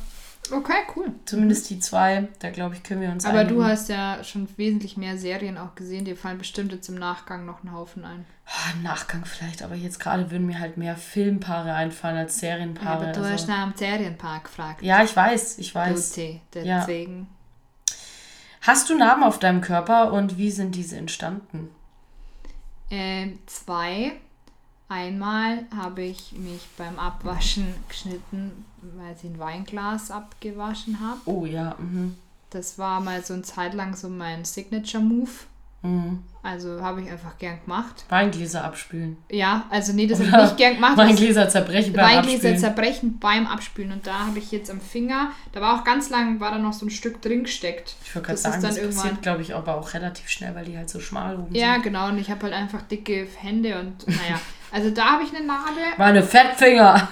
Okay, cool. Zumindest die zwei, da glaube ich, können wir uns Aber einigen. du hast ja schon wesentlich mehr Serien auch gesehen. Dir fallen bestimmt jetzt im Nachgang noch ein Haufen ein. Oh, Im Nachgang vielleicht, aber jetzt gerade würden mir halt mehr Filmpaare einfallen als Serienpaare. Ja, aber du also. hast nach einem Serienpaar gefragt. Ja, ich weiß, ich weiß. Duty, deswegen. Ja. Hast du Narben auf deinem Körper und wie sind diese entstanden? Äh, zwei. Einmal habe ich mich beim Abwaschen geschnitten, weil ich ein Weinglas abgewaschen habe. Oh ja. Mhm. Das war mal so eine Zeit lang so mein Signature-Move. Mhm. Also habe ich einfach gern gemacht. Weingläser abspülen. Ja, also nee, das habe ich nicht gern gemacht. Weingläser zerbrechen beim Weingläser Abspülen. zerbrechen beim Abspülen. Und da habe ich jetzt am Finger, da war auch ganz lang, war da noch so ein Stück drin gesteckt. Ich wollte gerade sagen, das passiert, glaube ich, aber auch relativ schnell, weil die halt so schmal oben Ja, sind. genau. Und ich habe halt einfach dicke Hände und naja. Also da habe ich eine Nadel. Meine Fettfinger.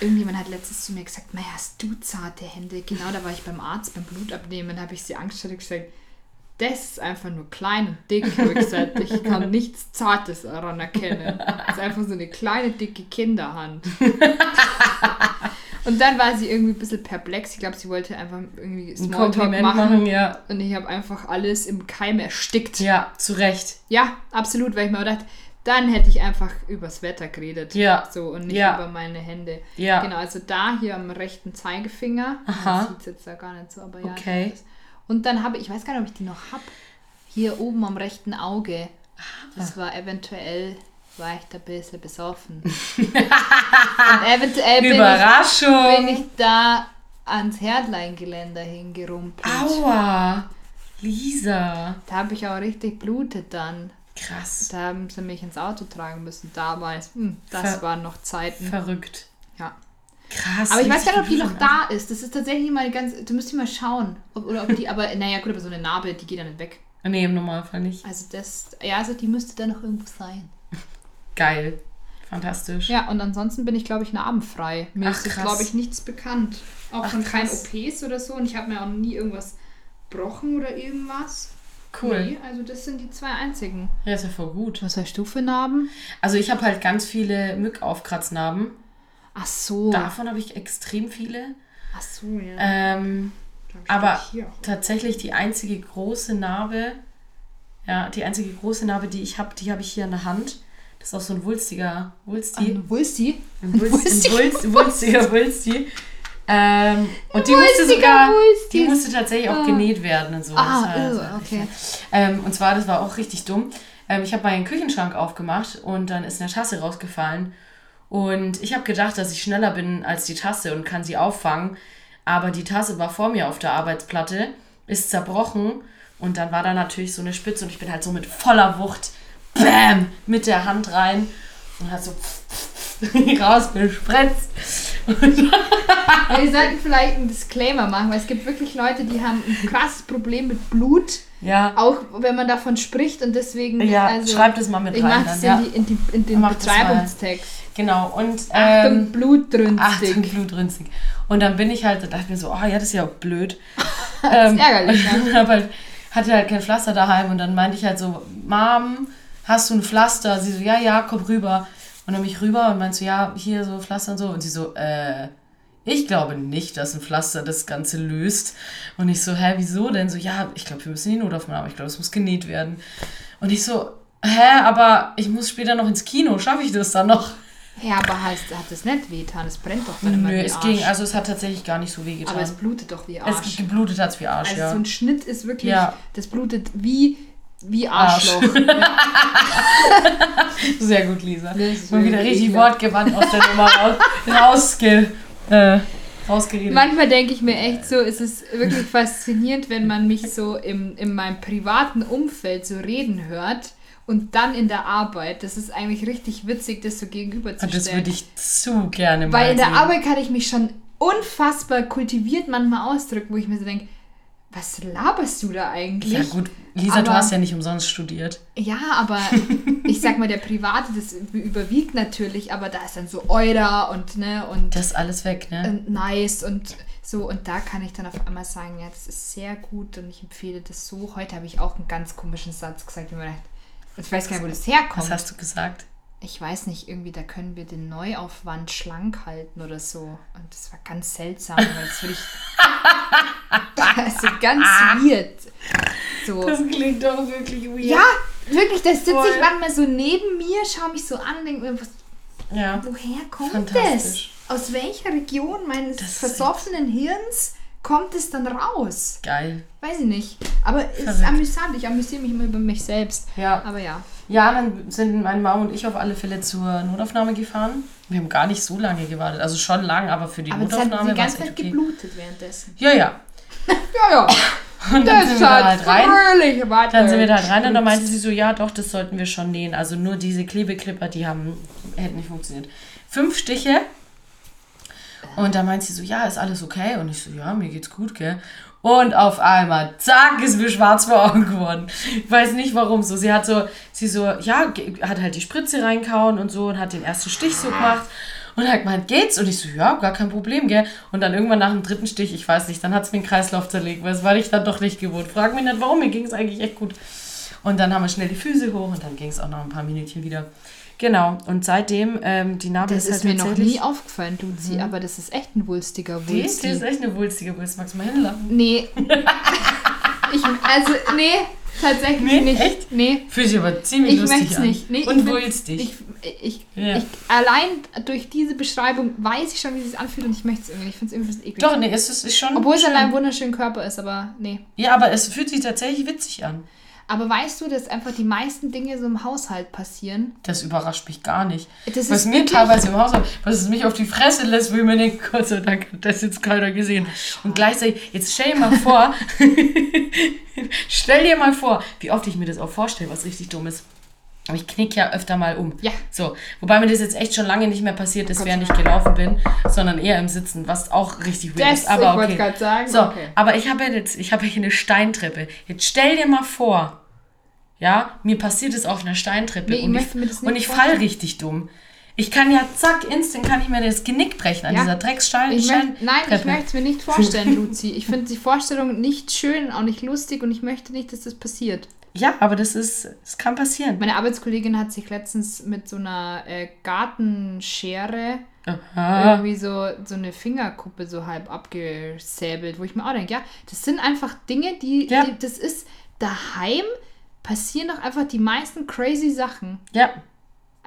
Irgendjemand hat letztens zu mir gesagt, Mei, hast du zarte Hände? Genau, da war ich beim Arzt beim Blutabnehmen, habe ich sie angstständig gesagt, das ist einfach nur klein und dick. Ich, gesagt, ich kann nichts Zartes daran erkennen. Das ist einfach so eine kleine, dicke Kinderhand. und dann war sie irgendwie ein bisschen perplex. Ich glaube, sie wollte einfach irgendwie Smalltalk machen. machen ja. Und ich habe einfach alles im Keim erstickt. Ja, zu Recht. Ja, absolut, weil ich mir gedacht dann hätte ich einfach übers Wetter geredet. Ja. So und nicht ja. über meine Hände. Ja. Genau, also da hier am rechten Zeigefinger. Aha. Das sieht jetzt da gar nicht so, aber ja. Okay. Und dann habe ich, ich weiß gar nicht, ob ich die noch habe. Hier oben am rechten Auge. Das war eventuell, war ich da ein bisschen besoffen. und eventuell bin Überraschung. Ich, bin ich da ans Herdleingeländer hingerumpelt. Aua! Lisa. Da habe ich auch richtig blutet dann. Krass. Da haben sie mich ins Auto tragen müssen damals. Hm, das Ver waren noch Zeiten. Verrückt. Ja. Krass. Aber ich weiß gar nicht, ob die noch da ist. Das ist tatsächlich mal ganz. Du müsst mal schauen. Ob, oder ob die, aber naja, gut, aber so eine Narbe, die geht dann nicht weg. Nee, im Normalfall nicht. Also das. Ja, also die müsste da noch irgendwo sein. Geil. Fantastisch. Ja, und ansonsten bin ich, glaube ich, narbenfrei. Mir Ach, ist, glaube ich, nichts bekannt. Auch Ach, von keinen OPs oder so. Und ich habe mir auch nie irgendwas gebrochen oder irgendwas. Cool. Nee, also das sind die zwei einzigen. Ja, ist ja voll gut. Was hast du für Narben? Also ich habe halt ganz viele Mückaufkratznarben. Ach so. Davon habe ich extrem viele. Ach so, ja. Ähm, aber tatsächlich die einzige große Narbe, ja, die einzige große Narbe, die ich habe, die habe ich hier in der Hand. Das ist auch so ein wulstiger Wulsti. Ein Wulsti? Ein Wulsti, Wulsti, wulstiger Wulsti. Ähm, und die musste sogar, die musste tatsächlich auch ah. genäht werden und so. Ah, also, okay. Ähm, und zwar, das war auch richtig dumm. Ähm, ich habe meinen Küchenschrank aufgemacht und dann ist eine Tasse rausgefallen. Und ich habe gedacht, dass ich schneller bin als die Tasse und kann sie auffangen. Aber die Tasse war vor mir auf der Arbeitsplatte, ist zerbrochen und dann war da natürlich so eine Spitze und ich bin halt so mit voller Wucht, bam, mit der Hand rein und hat so rausgespritzt. Wir sollten vielleicht einen Disclaimer machen, weil es gibt wirklich Leute, die haben ein krasses Problem mit Blut. Ja. Auch wenn man davon spricht und deswegen. Ja, also, schreibt es mal mit ich rein. Ich mache es in, die, in, die, in den Betreibungstext. Genau, und. Ähm, Achtung, blutrünstig. Achtung, blutrünstig. Und dann bin ich halt, da dachte ich mir so, oh ja, das ist ja auch blöd. das ähm, ist ärgerlich, ja. aber hatte halt kein Pflaster daheim und dann meinte ich halt so, Mom, hast du ein Pflaster? Sie so, ja, ja, komm rüber. Und dann bin ich rüber und meinte so, ja, hier so Pflaster und so. Und sie so, äh, ich glaube nicht, dass ein Pflaster das Ganze löst. Und ich so, hä, wieso denn? So, ja, ich glaube, wir müssen die Notaufnahme, aber ich glaube, es muss genäht werden. Und ich so, hä, aber ich muss später noch ins Kino, schaffe ich das dann noch? Ja, aber heißt, hat es nicht wehgetan? Es brennt doch dann immer Nö, wie es Arsch. ging, also es hat tatsächlich gar nicht so wehgetan. Aber es blutet doch wie Arsch. Es geblutet hat es wie Arsch, also ja. so ein Schnitt ist wirklich, ja. das blutet wie wie Arschloch. Arsch. Sehr gut, Lisa. Mal wieder richtig wortgewandt aus der Nummer raus, rausge, äh, rausgeredet. Manchmal denke ich mir echt so, es ist wirklich faszinierend, wenn man mich so im, in meinem privaten Umfeld so reden hört und dann in der Arbeit. Das ist eigentlich richtig witzig, das so gegenüberzustellen. Das würde ich zu gerne mal Weil in der sehen. Arbeit kann ich mich schon unfassbar kultiviert manchmal ausdrücken, wo ich mir so denke, was laberst du da eigentlich? Ja gut, Lisa, aber, du hast ja nicht umsonst studiert. Ja, aber ich sag mal, der Private, das überwiegt natürlich, aber da ist dann so Euler und ne und das ist alles weg, ne? Und nice und so und da kann ich dann auf einmal sagen, ja, das ist sehr gut und ich empfehle das so. Heute habe ich auch einen ganz komischen Satz gesagt, wie man ich weiß gar nicht, wo das herkommt. Was hast du gesagt? Ich weiß nicht, irgendwie, da können wir den Neuaufwand schlank halten oder so. Und das war ganz seltsam, weil das würde ich. also ganz weird. So. Das klingt doch wirklich weird. Ja, wirklich, da sitze ich manchmal so neben mir, schaue mich so an, denke mir, was, ja. woher kommt das? Aus welcher Region meines das versoffenen Hirns kommt es dann raus? Geil. Weiß ich nicht. Aber es ist amüsant. Ich amüsiere mich immer über mich selbst. Ja. Aber ja. Ja, dann sind meine Mama und ich auf alle Fälle zur Notaufnahme gefahren. Wir haben gar nicht so lange gewartet. Also schon lang, aber für die aber Notaufnahme war es die ganze Zeit okay. geblutet währenddessen. Ja, ja. ja, ja. Und dann sind wir da halt rein. Dann sind wir da halt rein und dann meinte sie so, ja doch, das sollten wir schon nähen. Also nur diese Klebeklipper, die haben, hätten nicht funktioniert. Fünf Stiche. Und dann meint sie so, ja, ist alles okay? Und ich so, ja, mir geht's gut, gell? Und auf einmal, zack, ist mir schwarz vor Augen geworden. Ich weiß nicht warum so. Sie hat so, sie so, ja, hat halt die Spritze reinkauen und so und hat den ersten Stich so gemacht. Und hat gemeint, geht's? Und ich so, ja, gar kein Problem, gell? Und dann irgendwann nach dem dritten Stich, ich weiß nicht, dann hat es mir den Kreislauf zerlegt, weil das war ich dann doch nicht gewohnt. Frag mich nicht, warum, mir ging es eigentlich echt gut. Und dann haben wir schnell die Füße hoch und dann ging es auch noch ein paar Minütchen wieder. Genau, und seitdem ähm, die Narbe das ist, halt ist mir noch nie aufgefallen, Luzi, mhm. aber das ist echt ein wulstiger Wulst. Die, die ist echt eine wulstige Wulst. Magst du mal hinlachen? Nee. ich, also, nee, tatsächlich nee, nicht. Echt? Nee. Fühlt sich aber ziemlich ich lustig an. nicht. Nee, und wulstig. Ich, ich, ja. ich, allein durch diese Beschreibung weiß ich schon, wie es sich anfühlt und ich möchte es irgendwie. Ich finde es irgendwie eklig. Doch, nee, es ist, ist schon. Obwohl es allein ein wunderschöner Körper ist, aber nee. Ja, aber es fühlt sich tatsächlich witzig an. Aber weißt du, dass einfach die meisten Dinge so im Haushalt passieren? Das überrascht mich gar nicht. Das was mir teilweise im Haushalt, was es mich auf die Fresse lässt, wo ich mir denke, Gott sei Dank hat das jetzt keiner gesehen. Und gleichzeitig, jetzt stell dir mal vor, stell dir mal vor, wie oft ich mir das auch vorstelle, was richtig dumm ist. Aber ich knick ja öfter mal um. Ja. So, wobei mir das jetzt echt schon lange nicht mehr passiert ist, während ich gelaufen bin, sondern eher im Sitzen, was auch richtig weird das, ist. Aber ich okay. sagen. So, okay. aber ich habe jetzt, ich habe hier eine Steintreppe. Jetzt stell dir mal vor, ja, mir passiert es auf einer Steintreppe nee, und ich, ich und ich fall richtig dumm. Ich kann ja zack, instant kann ich mir das Genick brechen an ja. dieser Drecksstein. Ich möcht, nein, ich möchte es mir nicht vorstellen, Luzi. Ich finde die Vorstellung nicht schön, auch nicht lustig und ich möchte nicht, dass das passiert. Ja, aber das ist, das kann passieren. Meine Arbeitskollegin hat sich letztens mit so einer äh, Gartenschere Aha. irgendwie so, so eine Fingerkuppe so halb abgesäbelt, wo ich mir auch denke, ja, das sind einfach Dinge, die, ja. die das ist daheim passieren doch einfach die meisten crazy Sachen. Ja.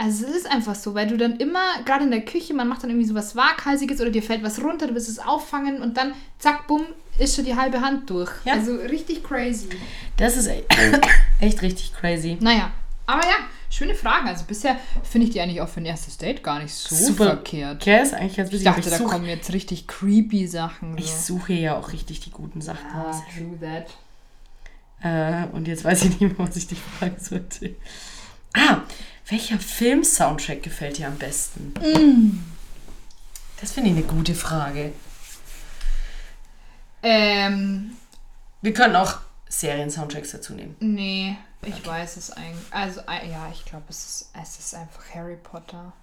Also es ist einfach so, weil du dann immer, gerade in der Küche, man macht dann irgendwie so was Waghalsiges oder dir fällt was runter, du willst es auffangen und dann zack, bumm, ist schon die halbe Hand durch. Ja. Also richtig crazy. Das ist echt, echt richtig crazy. Naja, aber ja, schöne Fragen. Also bisher finde ich die eigentlich auch für ein erstes Date gar nicht so Super. verkehrt. Ja, ist eigentlich ganz. Ich dachte, ich da kommen jetzt richtig creepy Sachen. So. Ich suche ja auch richtig die guten Sachen. Ah, true that. Äh, und jetzt weiß ich nicht mehr, was ich dich fragen sollte. Ah, welcher Film-Soundtrack gefällt dir am besten? Mm. Das finde ich eine gute Frage. Ähm, Wir können auch Serien-Soundtracks dazu nehmen. Nee, ich okay. weiß es eigentlich. Also, äh, ja, ich glaube, es ist, es ist einfach Harry Potter.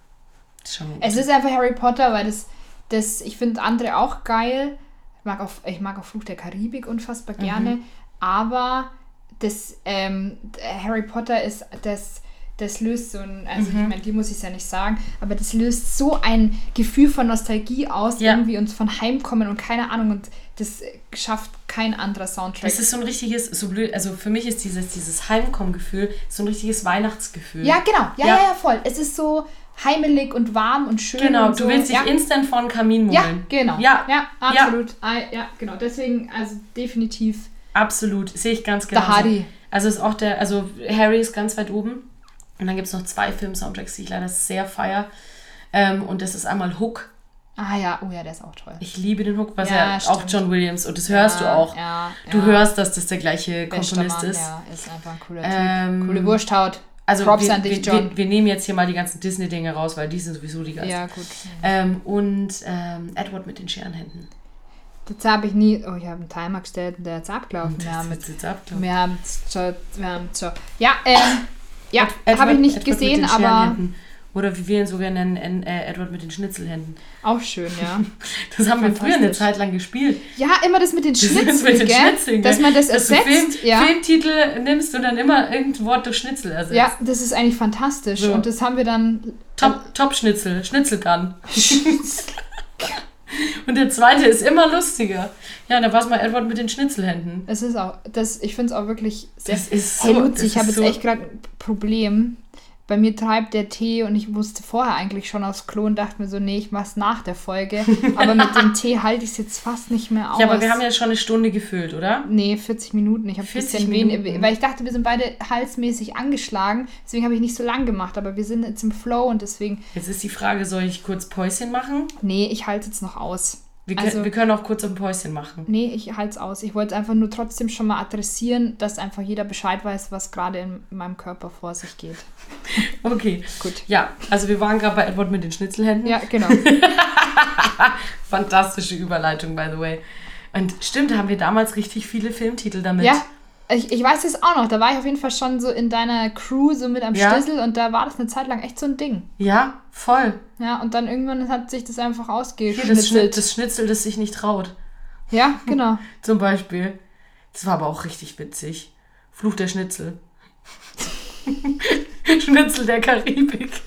Schon es ist einfach Harry Potter, weil das, das ich finde andere auch geil. Ich mag auch, ich mag auch Fluch der Karibik unfassbar gerne. Mhm aber das ähm, Harry Potter ist das das löst so ein, also mhm. ich meine, die muss ich ja nicht sagen, aber das löst so ein Gefühl von Nostalgie aus, ja. irgendwie uns von Heimkommen und keine Ahnung und das schafft kein anderer Soundtrack. Das ist so ein richtiges, so blöd, also für mich ist dieses, dieses Heimkommen-Gefühl so ein richtiges Weihnachtsgefühl. Ja, genau, ja, ja, ja, ja, voll. Es ist so heimelig und warm und schön. Genau, und du willst dich instant vor den Kamin mummeln. Ja, genau. Ja, ja absolut. Ja. ja, genau. Deswegen, also definitiv Absolut, sehe ich ganz genau. Der Hardy. Also ist auch der, also Harry ist ganz weit oben. Und dann gibt es noch zwei Film-Soundtracks, die ich leider sehr feier. Ähm, und das ist einmal Hook. Ah ja, oh ja, der ist auch toll. Ich liebe den Hook, was Ja, ja, auch. John Williams und das hörst Ja, du auch. ja, du hörst, dass das der gleiche Bester Komponist Mann, ist. Ja, ist einfach ein cooler Typ. Ähm, Coole Wursthaut. Also Props wir, an dich, wir, John. Wir, wir nehmen jetzt hier mal die ganzen Disney-Dinge raus, weil die sind sowieso die geilsten. Ja, gut. Ähm, und ähm, Edward mit den Scherenhänden. Das habe ich nie. Oh, ich habe einen Timer gestellt und der ist abgelaufen. Wir haben jetzt. jetzt ab, glaub ich. Wir haben. Wir haben. Ja, ähm. Ja, habe ich nicht Edward gesehen, aber. Oder wie wir ihn sogar nennen, en- äh, Edward mit den Schnitzelhänden. auch schön, ja. Das haben wir früher eine. Zeit lang gespielt. Ja, immer das mit den Das Schnitzeln, mit den? Schnitzeln, Dass man das Dass du ersetzt. Film, ja. Filmtitel nimmst und dann immer irgendein Wort durch Schnitzel ersetzt. ja, das ist eigentlich fantastisch. So. Und das haben wir dann. Top, Top Schnitzel, Schnitzelgun. und der zweite ist immer lustiger. Ja, da war es mal Edward mit den Schnitzelhänden. Es ist auch. Das, ich finde es auch wirklich sehr. Das ist so. Hey Luzi, das ich habe ist jetzt so, echt gerade ein Problem. Bei mir treibt der Tee und ich musste vorher eigentlich schon aufs Klo und dachte mir so, nee, ich mach's nach der Folge. Aber mit dem Tee halte ich es jetzt fast nicht mehr aus. Ja, aber wir haben ja schon eine Stunde gefüllt, oder? Nee, 40 Minuten. Ich habe 40 bisschen wenig, weil ich dachte, wir sind beide halsmäßig angeschlagen. Deswegen habe ich nicht so lang gemacht, aber wir sind jetzt im Flow und deswegen, Jetzt ist die Frage, soll ich kurz Päuschen machen? nee, ich halte es jetzt noch aus. Wir, können- Also- wir können auch kurz ein Päuschen machen. Nee, ich halte es aus. Ich wollte es einfach nur trotzdem schon mal adressieren, dass einfach jeder Bescheid weiß, was gerade in meinem Körper vor sich geht. Okay. Gut. Ja, also wir waren gerade bei Edward mit den Schnitzelhänden. Ja, genau. Fantastische Überleitung, by the way. Und stimmt, da haben wir damals richtig viele Filmtitel damit. Ja, ich, ich weiß es auch noch. Da war ich auf jeden Fall schon so in deiner Crew so mit am Ja. Stissel und da war das eine Zeit lang echt so ein Ding. Ja, voll. Ja, und dann irgendwann hat sich das einfach Hier das, ausgeschnitzelt. das Schnitzel, das sich nicht traut. Ja, genau. Zum Beispiel. Das war aber auch richtig witzig. Fluch der Schnitzel. Schnitzel der Karibik.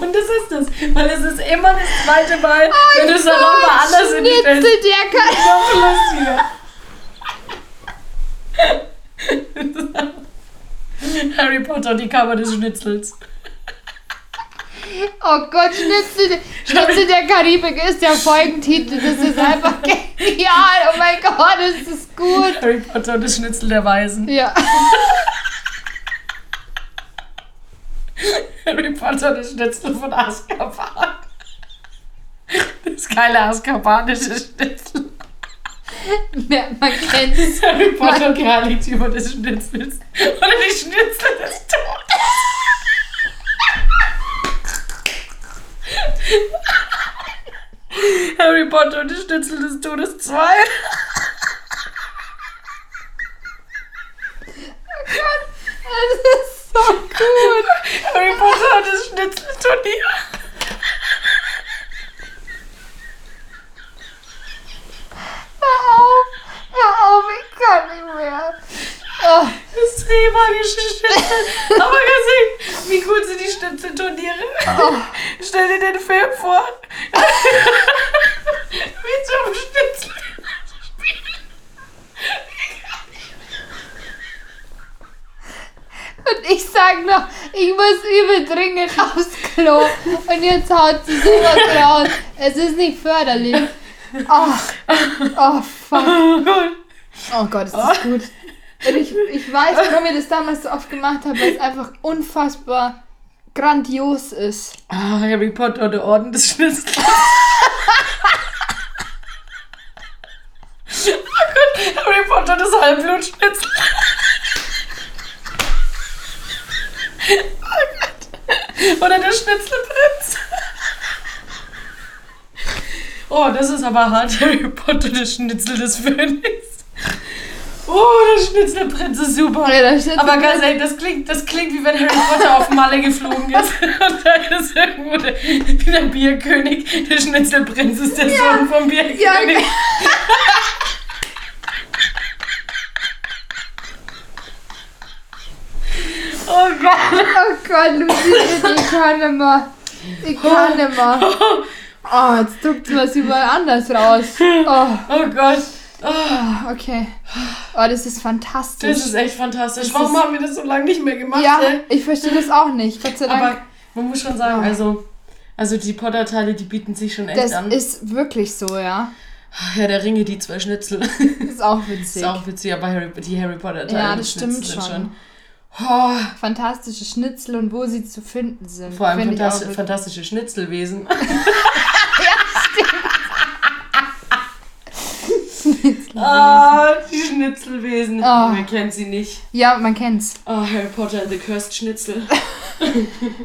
Und das ist das, weil es ist immer das zweite Mal, wenn du es dann nochmal anders in die Schnitzel der Ka Noch lustiger. Harry Potter, die Kammer des Schnitzels. Oh Gott, Schnitzel, Schnitzel der Karibik ist der Folgentitel. Das ist einfach genial. Oh mein Gott, ist das gut. Harry Potter und das Schnitzel der Weisen. Ja. Harry Potter, das Schnitzel von Azkaban. Das geile azkabanische Schnitzel. Man kennt es. Harry Potter und Heiligtümer des Schnitzels. Oder die Schnitzel des Todes. Harry Potter und die Schnitzel des Todes 2. Das ist so gut. Harry Potter und das Schnitzelturnier. Hör auf. Hör auf, ich kann nicht mehr. Oh, Das Drehmagische Schnitzel. Aber ganz ehrlich, wie gut sind die Schnitzelturniere? Stell dir den Film vor. wie zum Schnitzel. und ich sag noch, ich muss übel dringend aufs Klo. Und jetzt haut sie sowas raus. Es ist nicht förderlich. Oh, oh fuck. Oh Gott. Oh ist das gut. Und ich, ich weiß, warum ich das damals so oft gemacht habe, weil es einfach unfassbar grandios ist. Ah, Harry Potter, der Orden des Schnitzels. oh Gott, Harry Potter, das Halbblutschnitzel. oh Gott. Oder der Schnitzelprinz. Oh, das ist aber hart. Harry Potter, der Schnitzel des Phönix. Oh, der Schnitzelprinz ist super. Ja, Aber ganz ehrlich, das klingt, das klingt wie wenn Harry Potter auf Malle geflogen ist. Und da ist irgendwo der, wie der Bierkönig. Der Schnitzelprinz ist der Sohn vom Bierkönig. Ja, oh Gott. Oh Gott, Lucy, ich kann nicht mehr. Ich kann nicht mehr. Oh, jetzt drückt was überall anders raus. Oh, Oh Gott. Oh, okay. Oh, das ist fantastisch. das ist echt fantastisch. Das Warum ist- haben wir das so lange nicht mehr gemacht? ja, ey? ich verstehe das auch nicht. Gott sei Dank. Aber man muss schon sagen, also, also die Potter-Teile, die bieten sich schon echt das an. ist wirklich so, ja. ja, der Ringe, die zwei Schnitzel. Das ist auch ist witzig. auch witzig, aber Harry, die Harry Potter-Teile Ja, das stimmt sind schon. Oh, Fantastische Schnitzel und wo sie zu finden sind. vor allem wirklich- fantastische Schnitzelwesen. Ah, die Schnitzelwesen. Ah. Wer kennt sie nicht? Ja, man kennt's. Oh, Harry Potter and the Cursed Schnitzel.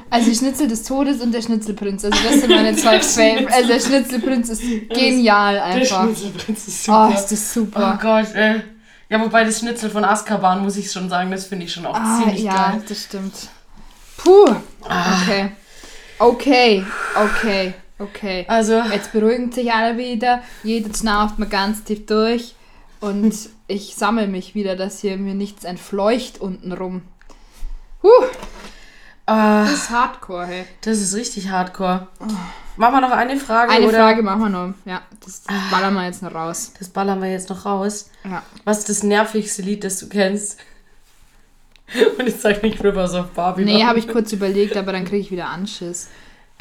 Also die Schnitzel des Todes und der Schnitzelprinz. Also das sind meine zwei Der Favorites. Also der Schnitzelprinz ist genial Der einfach. Schnitzelprinz ist Oh, super. ist das Oh, super. Gott, ey. Ja, wobei das Schnitzel von Azkaban, muss ich schon sagen, das finde ich schon auch Ah, ziemlich ja, geil. Ah. das stimmt. Puh. Okay. Okay. Okay. Okay. Also, Jetzt beruhigen sich alle wieder. Jeder schnauft mal ganz tief durch. Und ich sammle mich wieder, dass hier mir nichts entfleucht unten rum. Huh, ah, das ist Hardcore, hey. das ist richtig hardcore. Machen wir noch eine Frage, Eine oder? Frage machen wir noch. Ja, das, das ballern wir jetzt noch raus. Das ballern wir jetzt noch raus. Ja. Was ist das nervigste Lied, das du kennst? Und ich sag nicht Rivers of Barbie. Nee, habe ich kurz überlegt, aber dann kriege ich wieder Anschiss.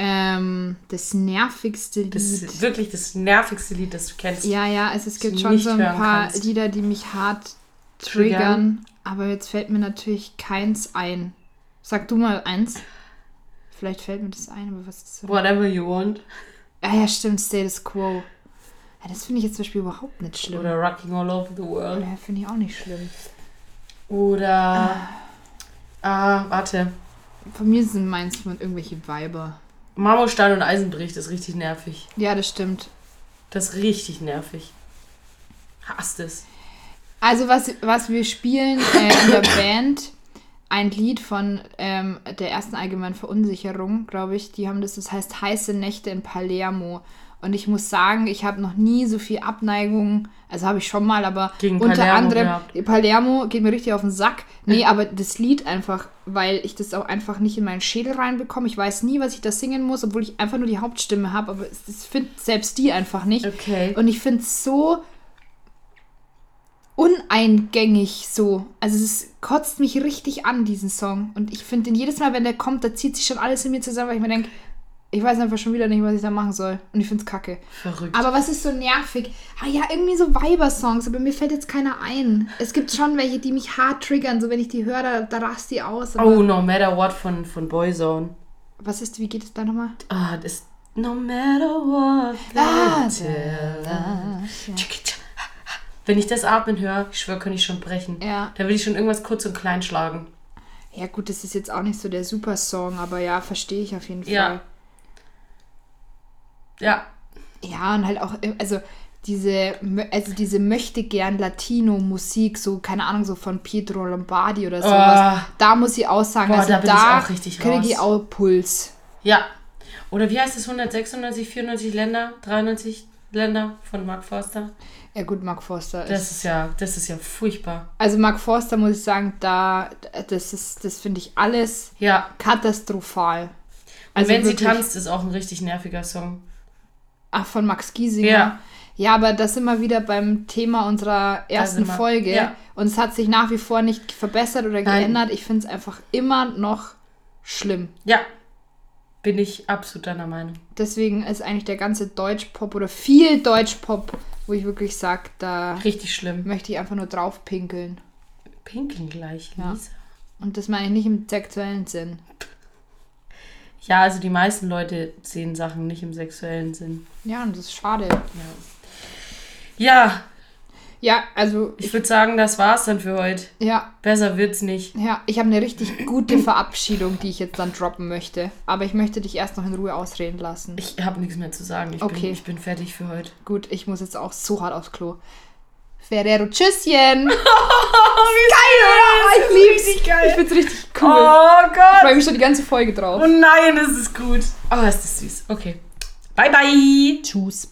Ähm, das nervigste Lied. Das ist wirklich das nervigste Lied, das du kennst. ja, ja, also es gibt schon so ein paar kannst. Lieder, die mich hart Triggern. triggern. Aber jetzt fällt mir natürlich keins ein. Sag du mal eins. Vielleicht fällt mir das ein, aber was ist so? Whatever you want. Ah ja, stimmt, Status Quo. Ja, das finde ich jetzt zum Beispiel überhaupt nicht schlimm. Oder Rocking All Over the World. Ja, finde ich auch nicht schlimm. Oder. Ah, warte. Von mir sind meins von irgendwelche Weiber. Marmorstein und Eisenbricht ist richtig nervig. Ja, das stimmt. Das ist richtig nervig. Hasst es. Also was, was wir spielen äh, in der Band, ein Lied von ähm, der ersten allgemeinen Verunsicherung, glaube ich. Die haben das, das heißt Heiße Nächte in Palermo. Und ich muss sagen, ich habe noch nie so viel Abneigung, also habe ich schon mal, aber Gegen unter Palermo anderem, gehabt. Palermo geht mir richtig auf den Sack. Nee, aber das Lied einfach, weil ich das auch einfach nicht in meinen Schädel reinbekomme. Ich weiß nie, was ich da singen muss, obwohl ich einfach nur die Hauptstimme habe, aber es- findet selbst die einfach nicht. Okay. Und ich finde es so uneingängig so. Also es kotzt mich richtig an, diesen Song. Und ich finde den jedes Mal, wenn der kommt, da zieht sich schon alles in mir zusammen, weil ich mir denke, ich weiß einfach schon wieder nicht, was ich da machen soll. Und ich finde es kacke. Verrückt. Aber was ist so nervig? Ah ja, irgendwie so Weiber-Songs, aber mir fällt jetzt keiner ein. Es gibt schon welche, die mich hart triggern. So wenn ich die höre, da, da rast die aus. Oh, No Matter What von, von Boyzone. Was ist, wie geht es da nochmal? Ah, das. No matter what. Ah, tell us. Wenn ich das atmen höre, ich schwöre, könnte ich schon brechen. Ja. Da will ich schon irgendwas kurz und klein schlagen. Ja gut, das ist jetzt auch nicht so der Super-Song, aber ja, verstehe ich auf jeden Fall. Ja. Ja. Ja, und halt auch, äh, also diese, also diese möchte gern Latino-Musik, so, keine Ahnung, so von Pietro Lombardi oder sowas. Da muss ich auch sagen, Boah, also da richtig kriege ich auch Puls. Ja. Oder wie heißt es? 196, 94 Länder, 93 Länder von Mark Forster? Ja gut, Mark Forster ist. Das ist ja, das ist ja furchtbar. Also Mark Forster muss ich sagen, da, das ist, das finde ich alles Ja. katastrophal. Und Also wenn sie tanzt, ist auch ein richtig nerviger Song. Ach, von Max Giesinger. Ja. Ja, aber das sind wir wieder beim Thema unserer ersten wir. Folge. Ja. Und es hat sich nach wie vor nicht verbessert oder Nein. geändert. Ich finde es einfach immer noch schlimm. Ja. Bin ich absolut deiner Meinung. Deswegen ist eigentlich der ganze Deutschpop oder viel Deutschpop, wo ich wirklich sage, da Richtig schlimm. möchte ich einfach nur drauf pinkeln. Pinkeln gleich, Ja. Lisa. Und das meine ich nicht im sexuellen Sinn. Ja, also die meisten Leute sehen Sachen nicht im sexuellen Sinn. Ja, und das ist schade. Ja, Ja, also, ich würde sagen, das war's dann für heute. ja, Besser wird's nicht. ja, ich habe eine richtig gute Verabschiedung, die ich jetzt dann droppen möchte. Aber ich möchte dich erst noch in Ruhe ausreden lassen. Ich habe nichts mehr zu sagen. Ich, Okay. bin, ich bin fertig für heute. Gut, ich muss jetzt auch so hart aufs Klo. Ferrero, tschüsschen! Oh, wie geil, Ah, ich lieb's. Ich find's richtig cool. Oh Ich Gott. freue mich schon die ganze Folge drauf. Oh nein, das ist gut. Oh, ist das süß. Okay. Bye, bye. Tschüss.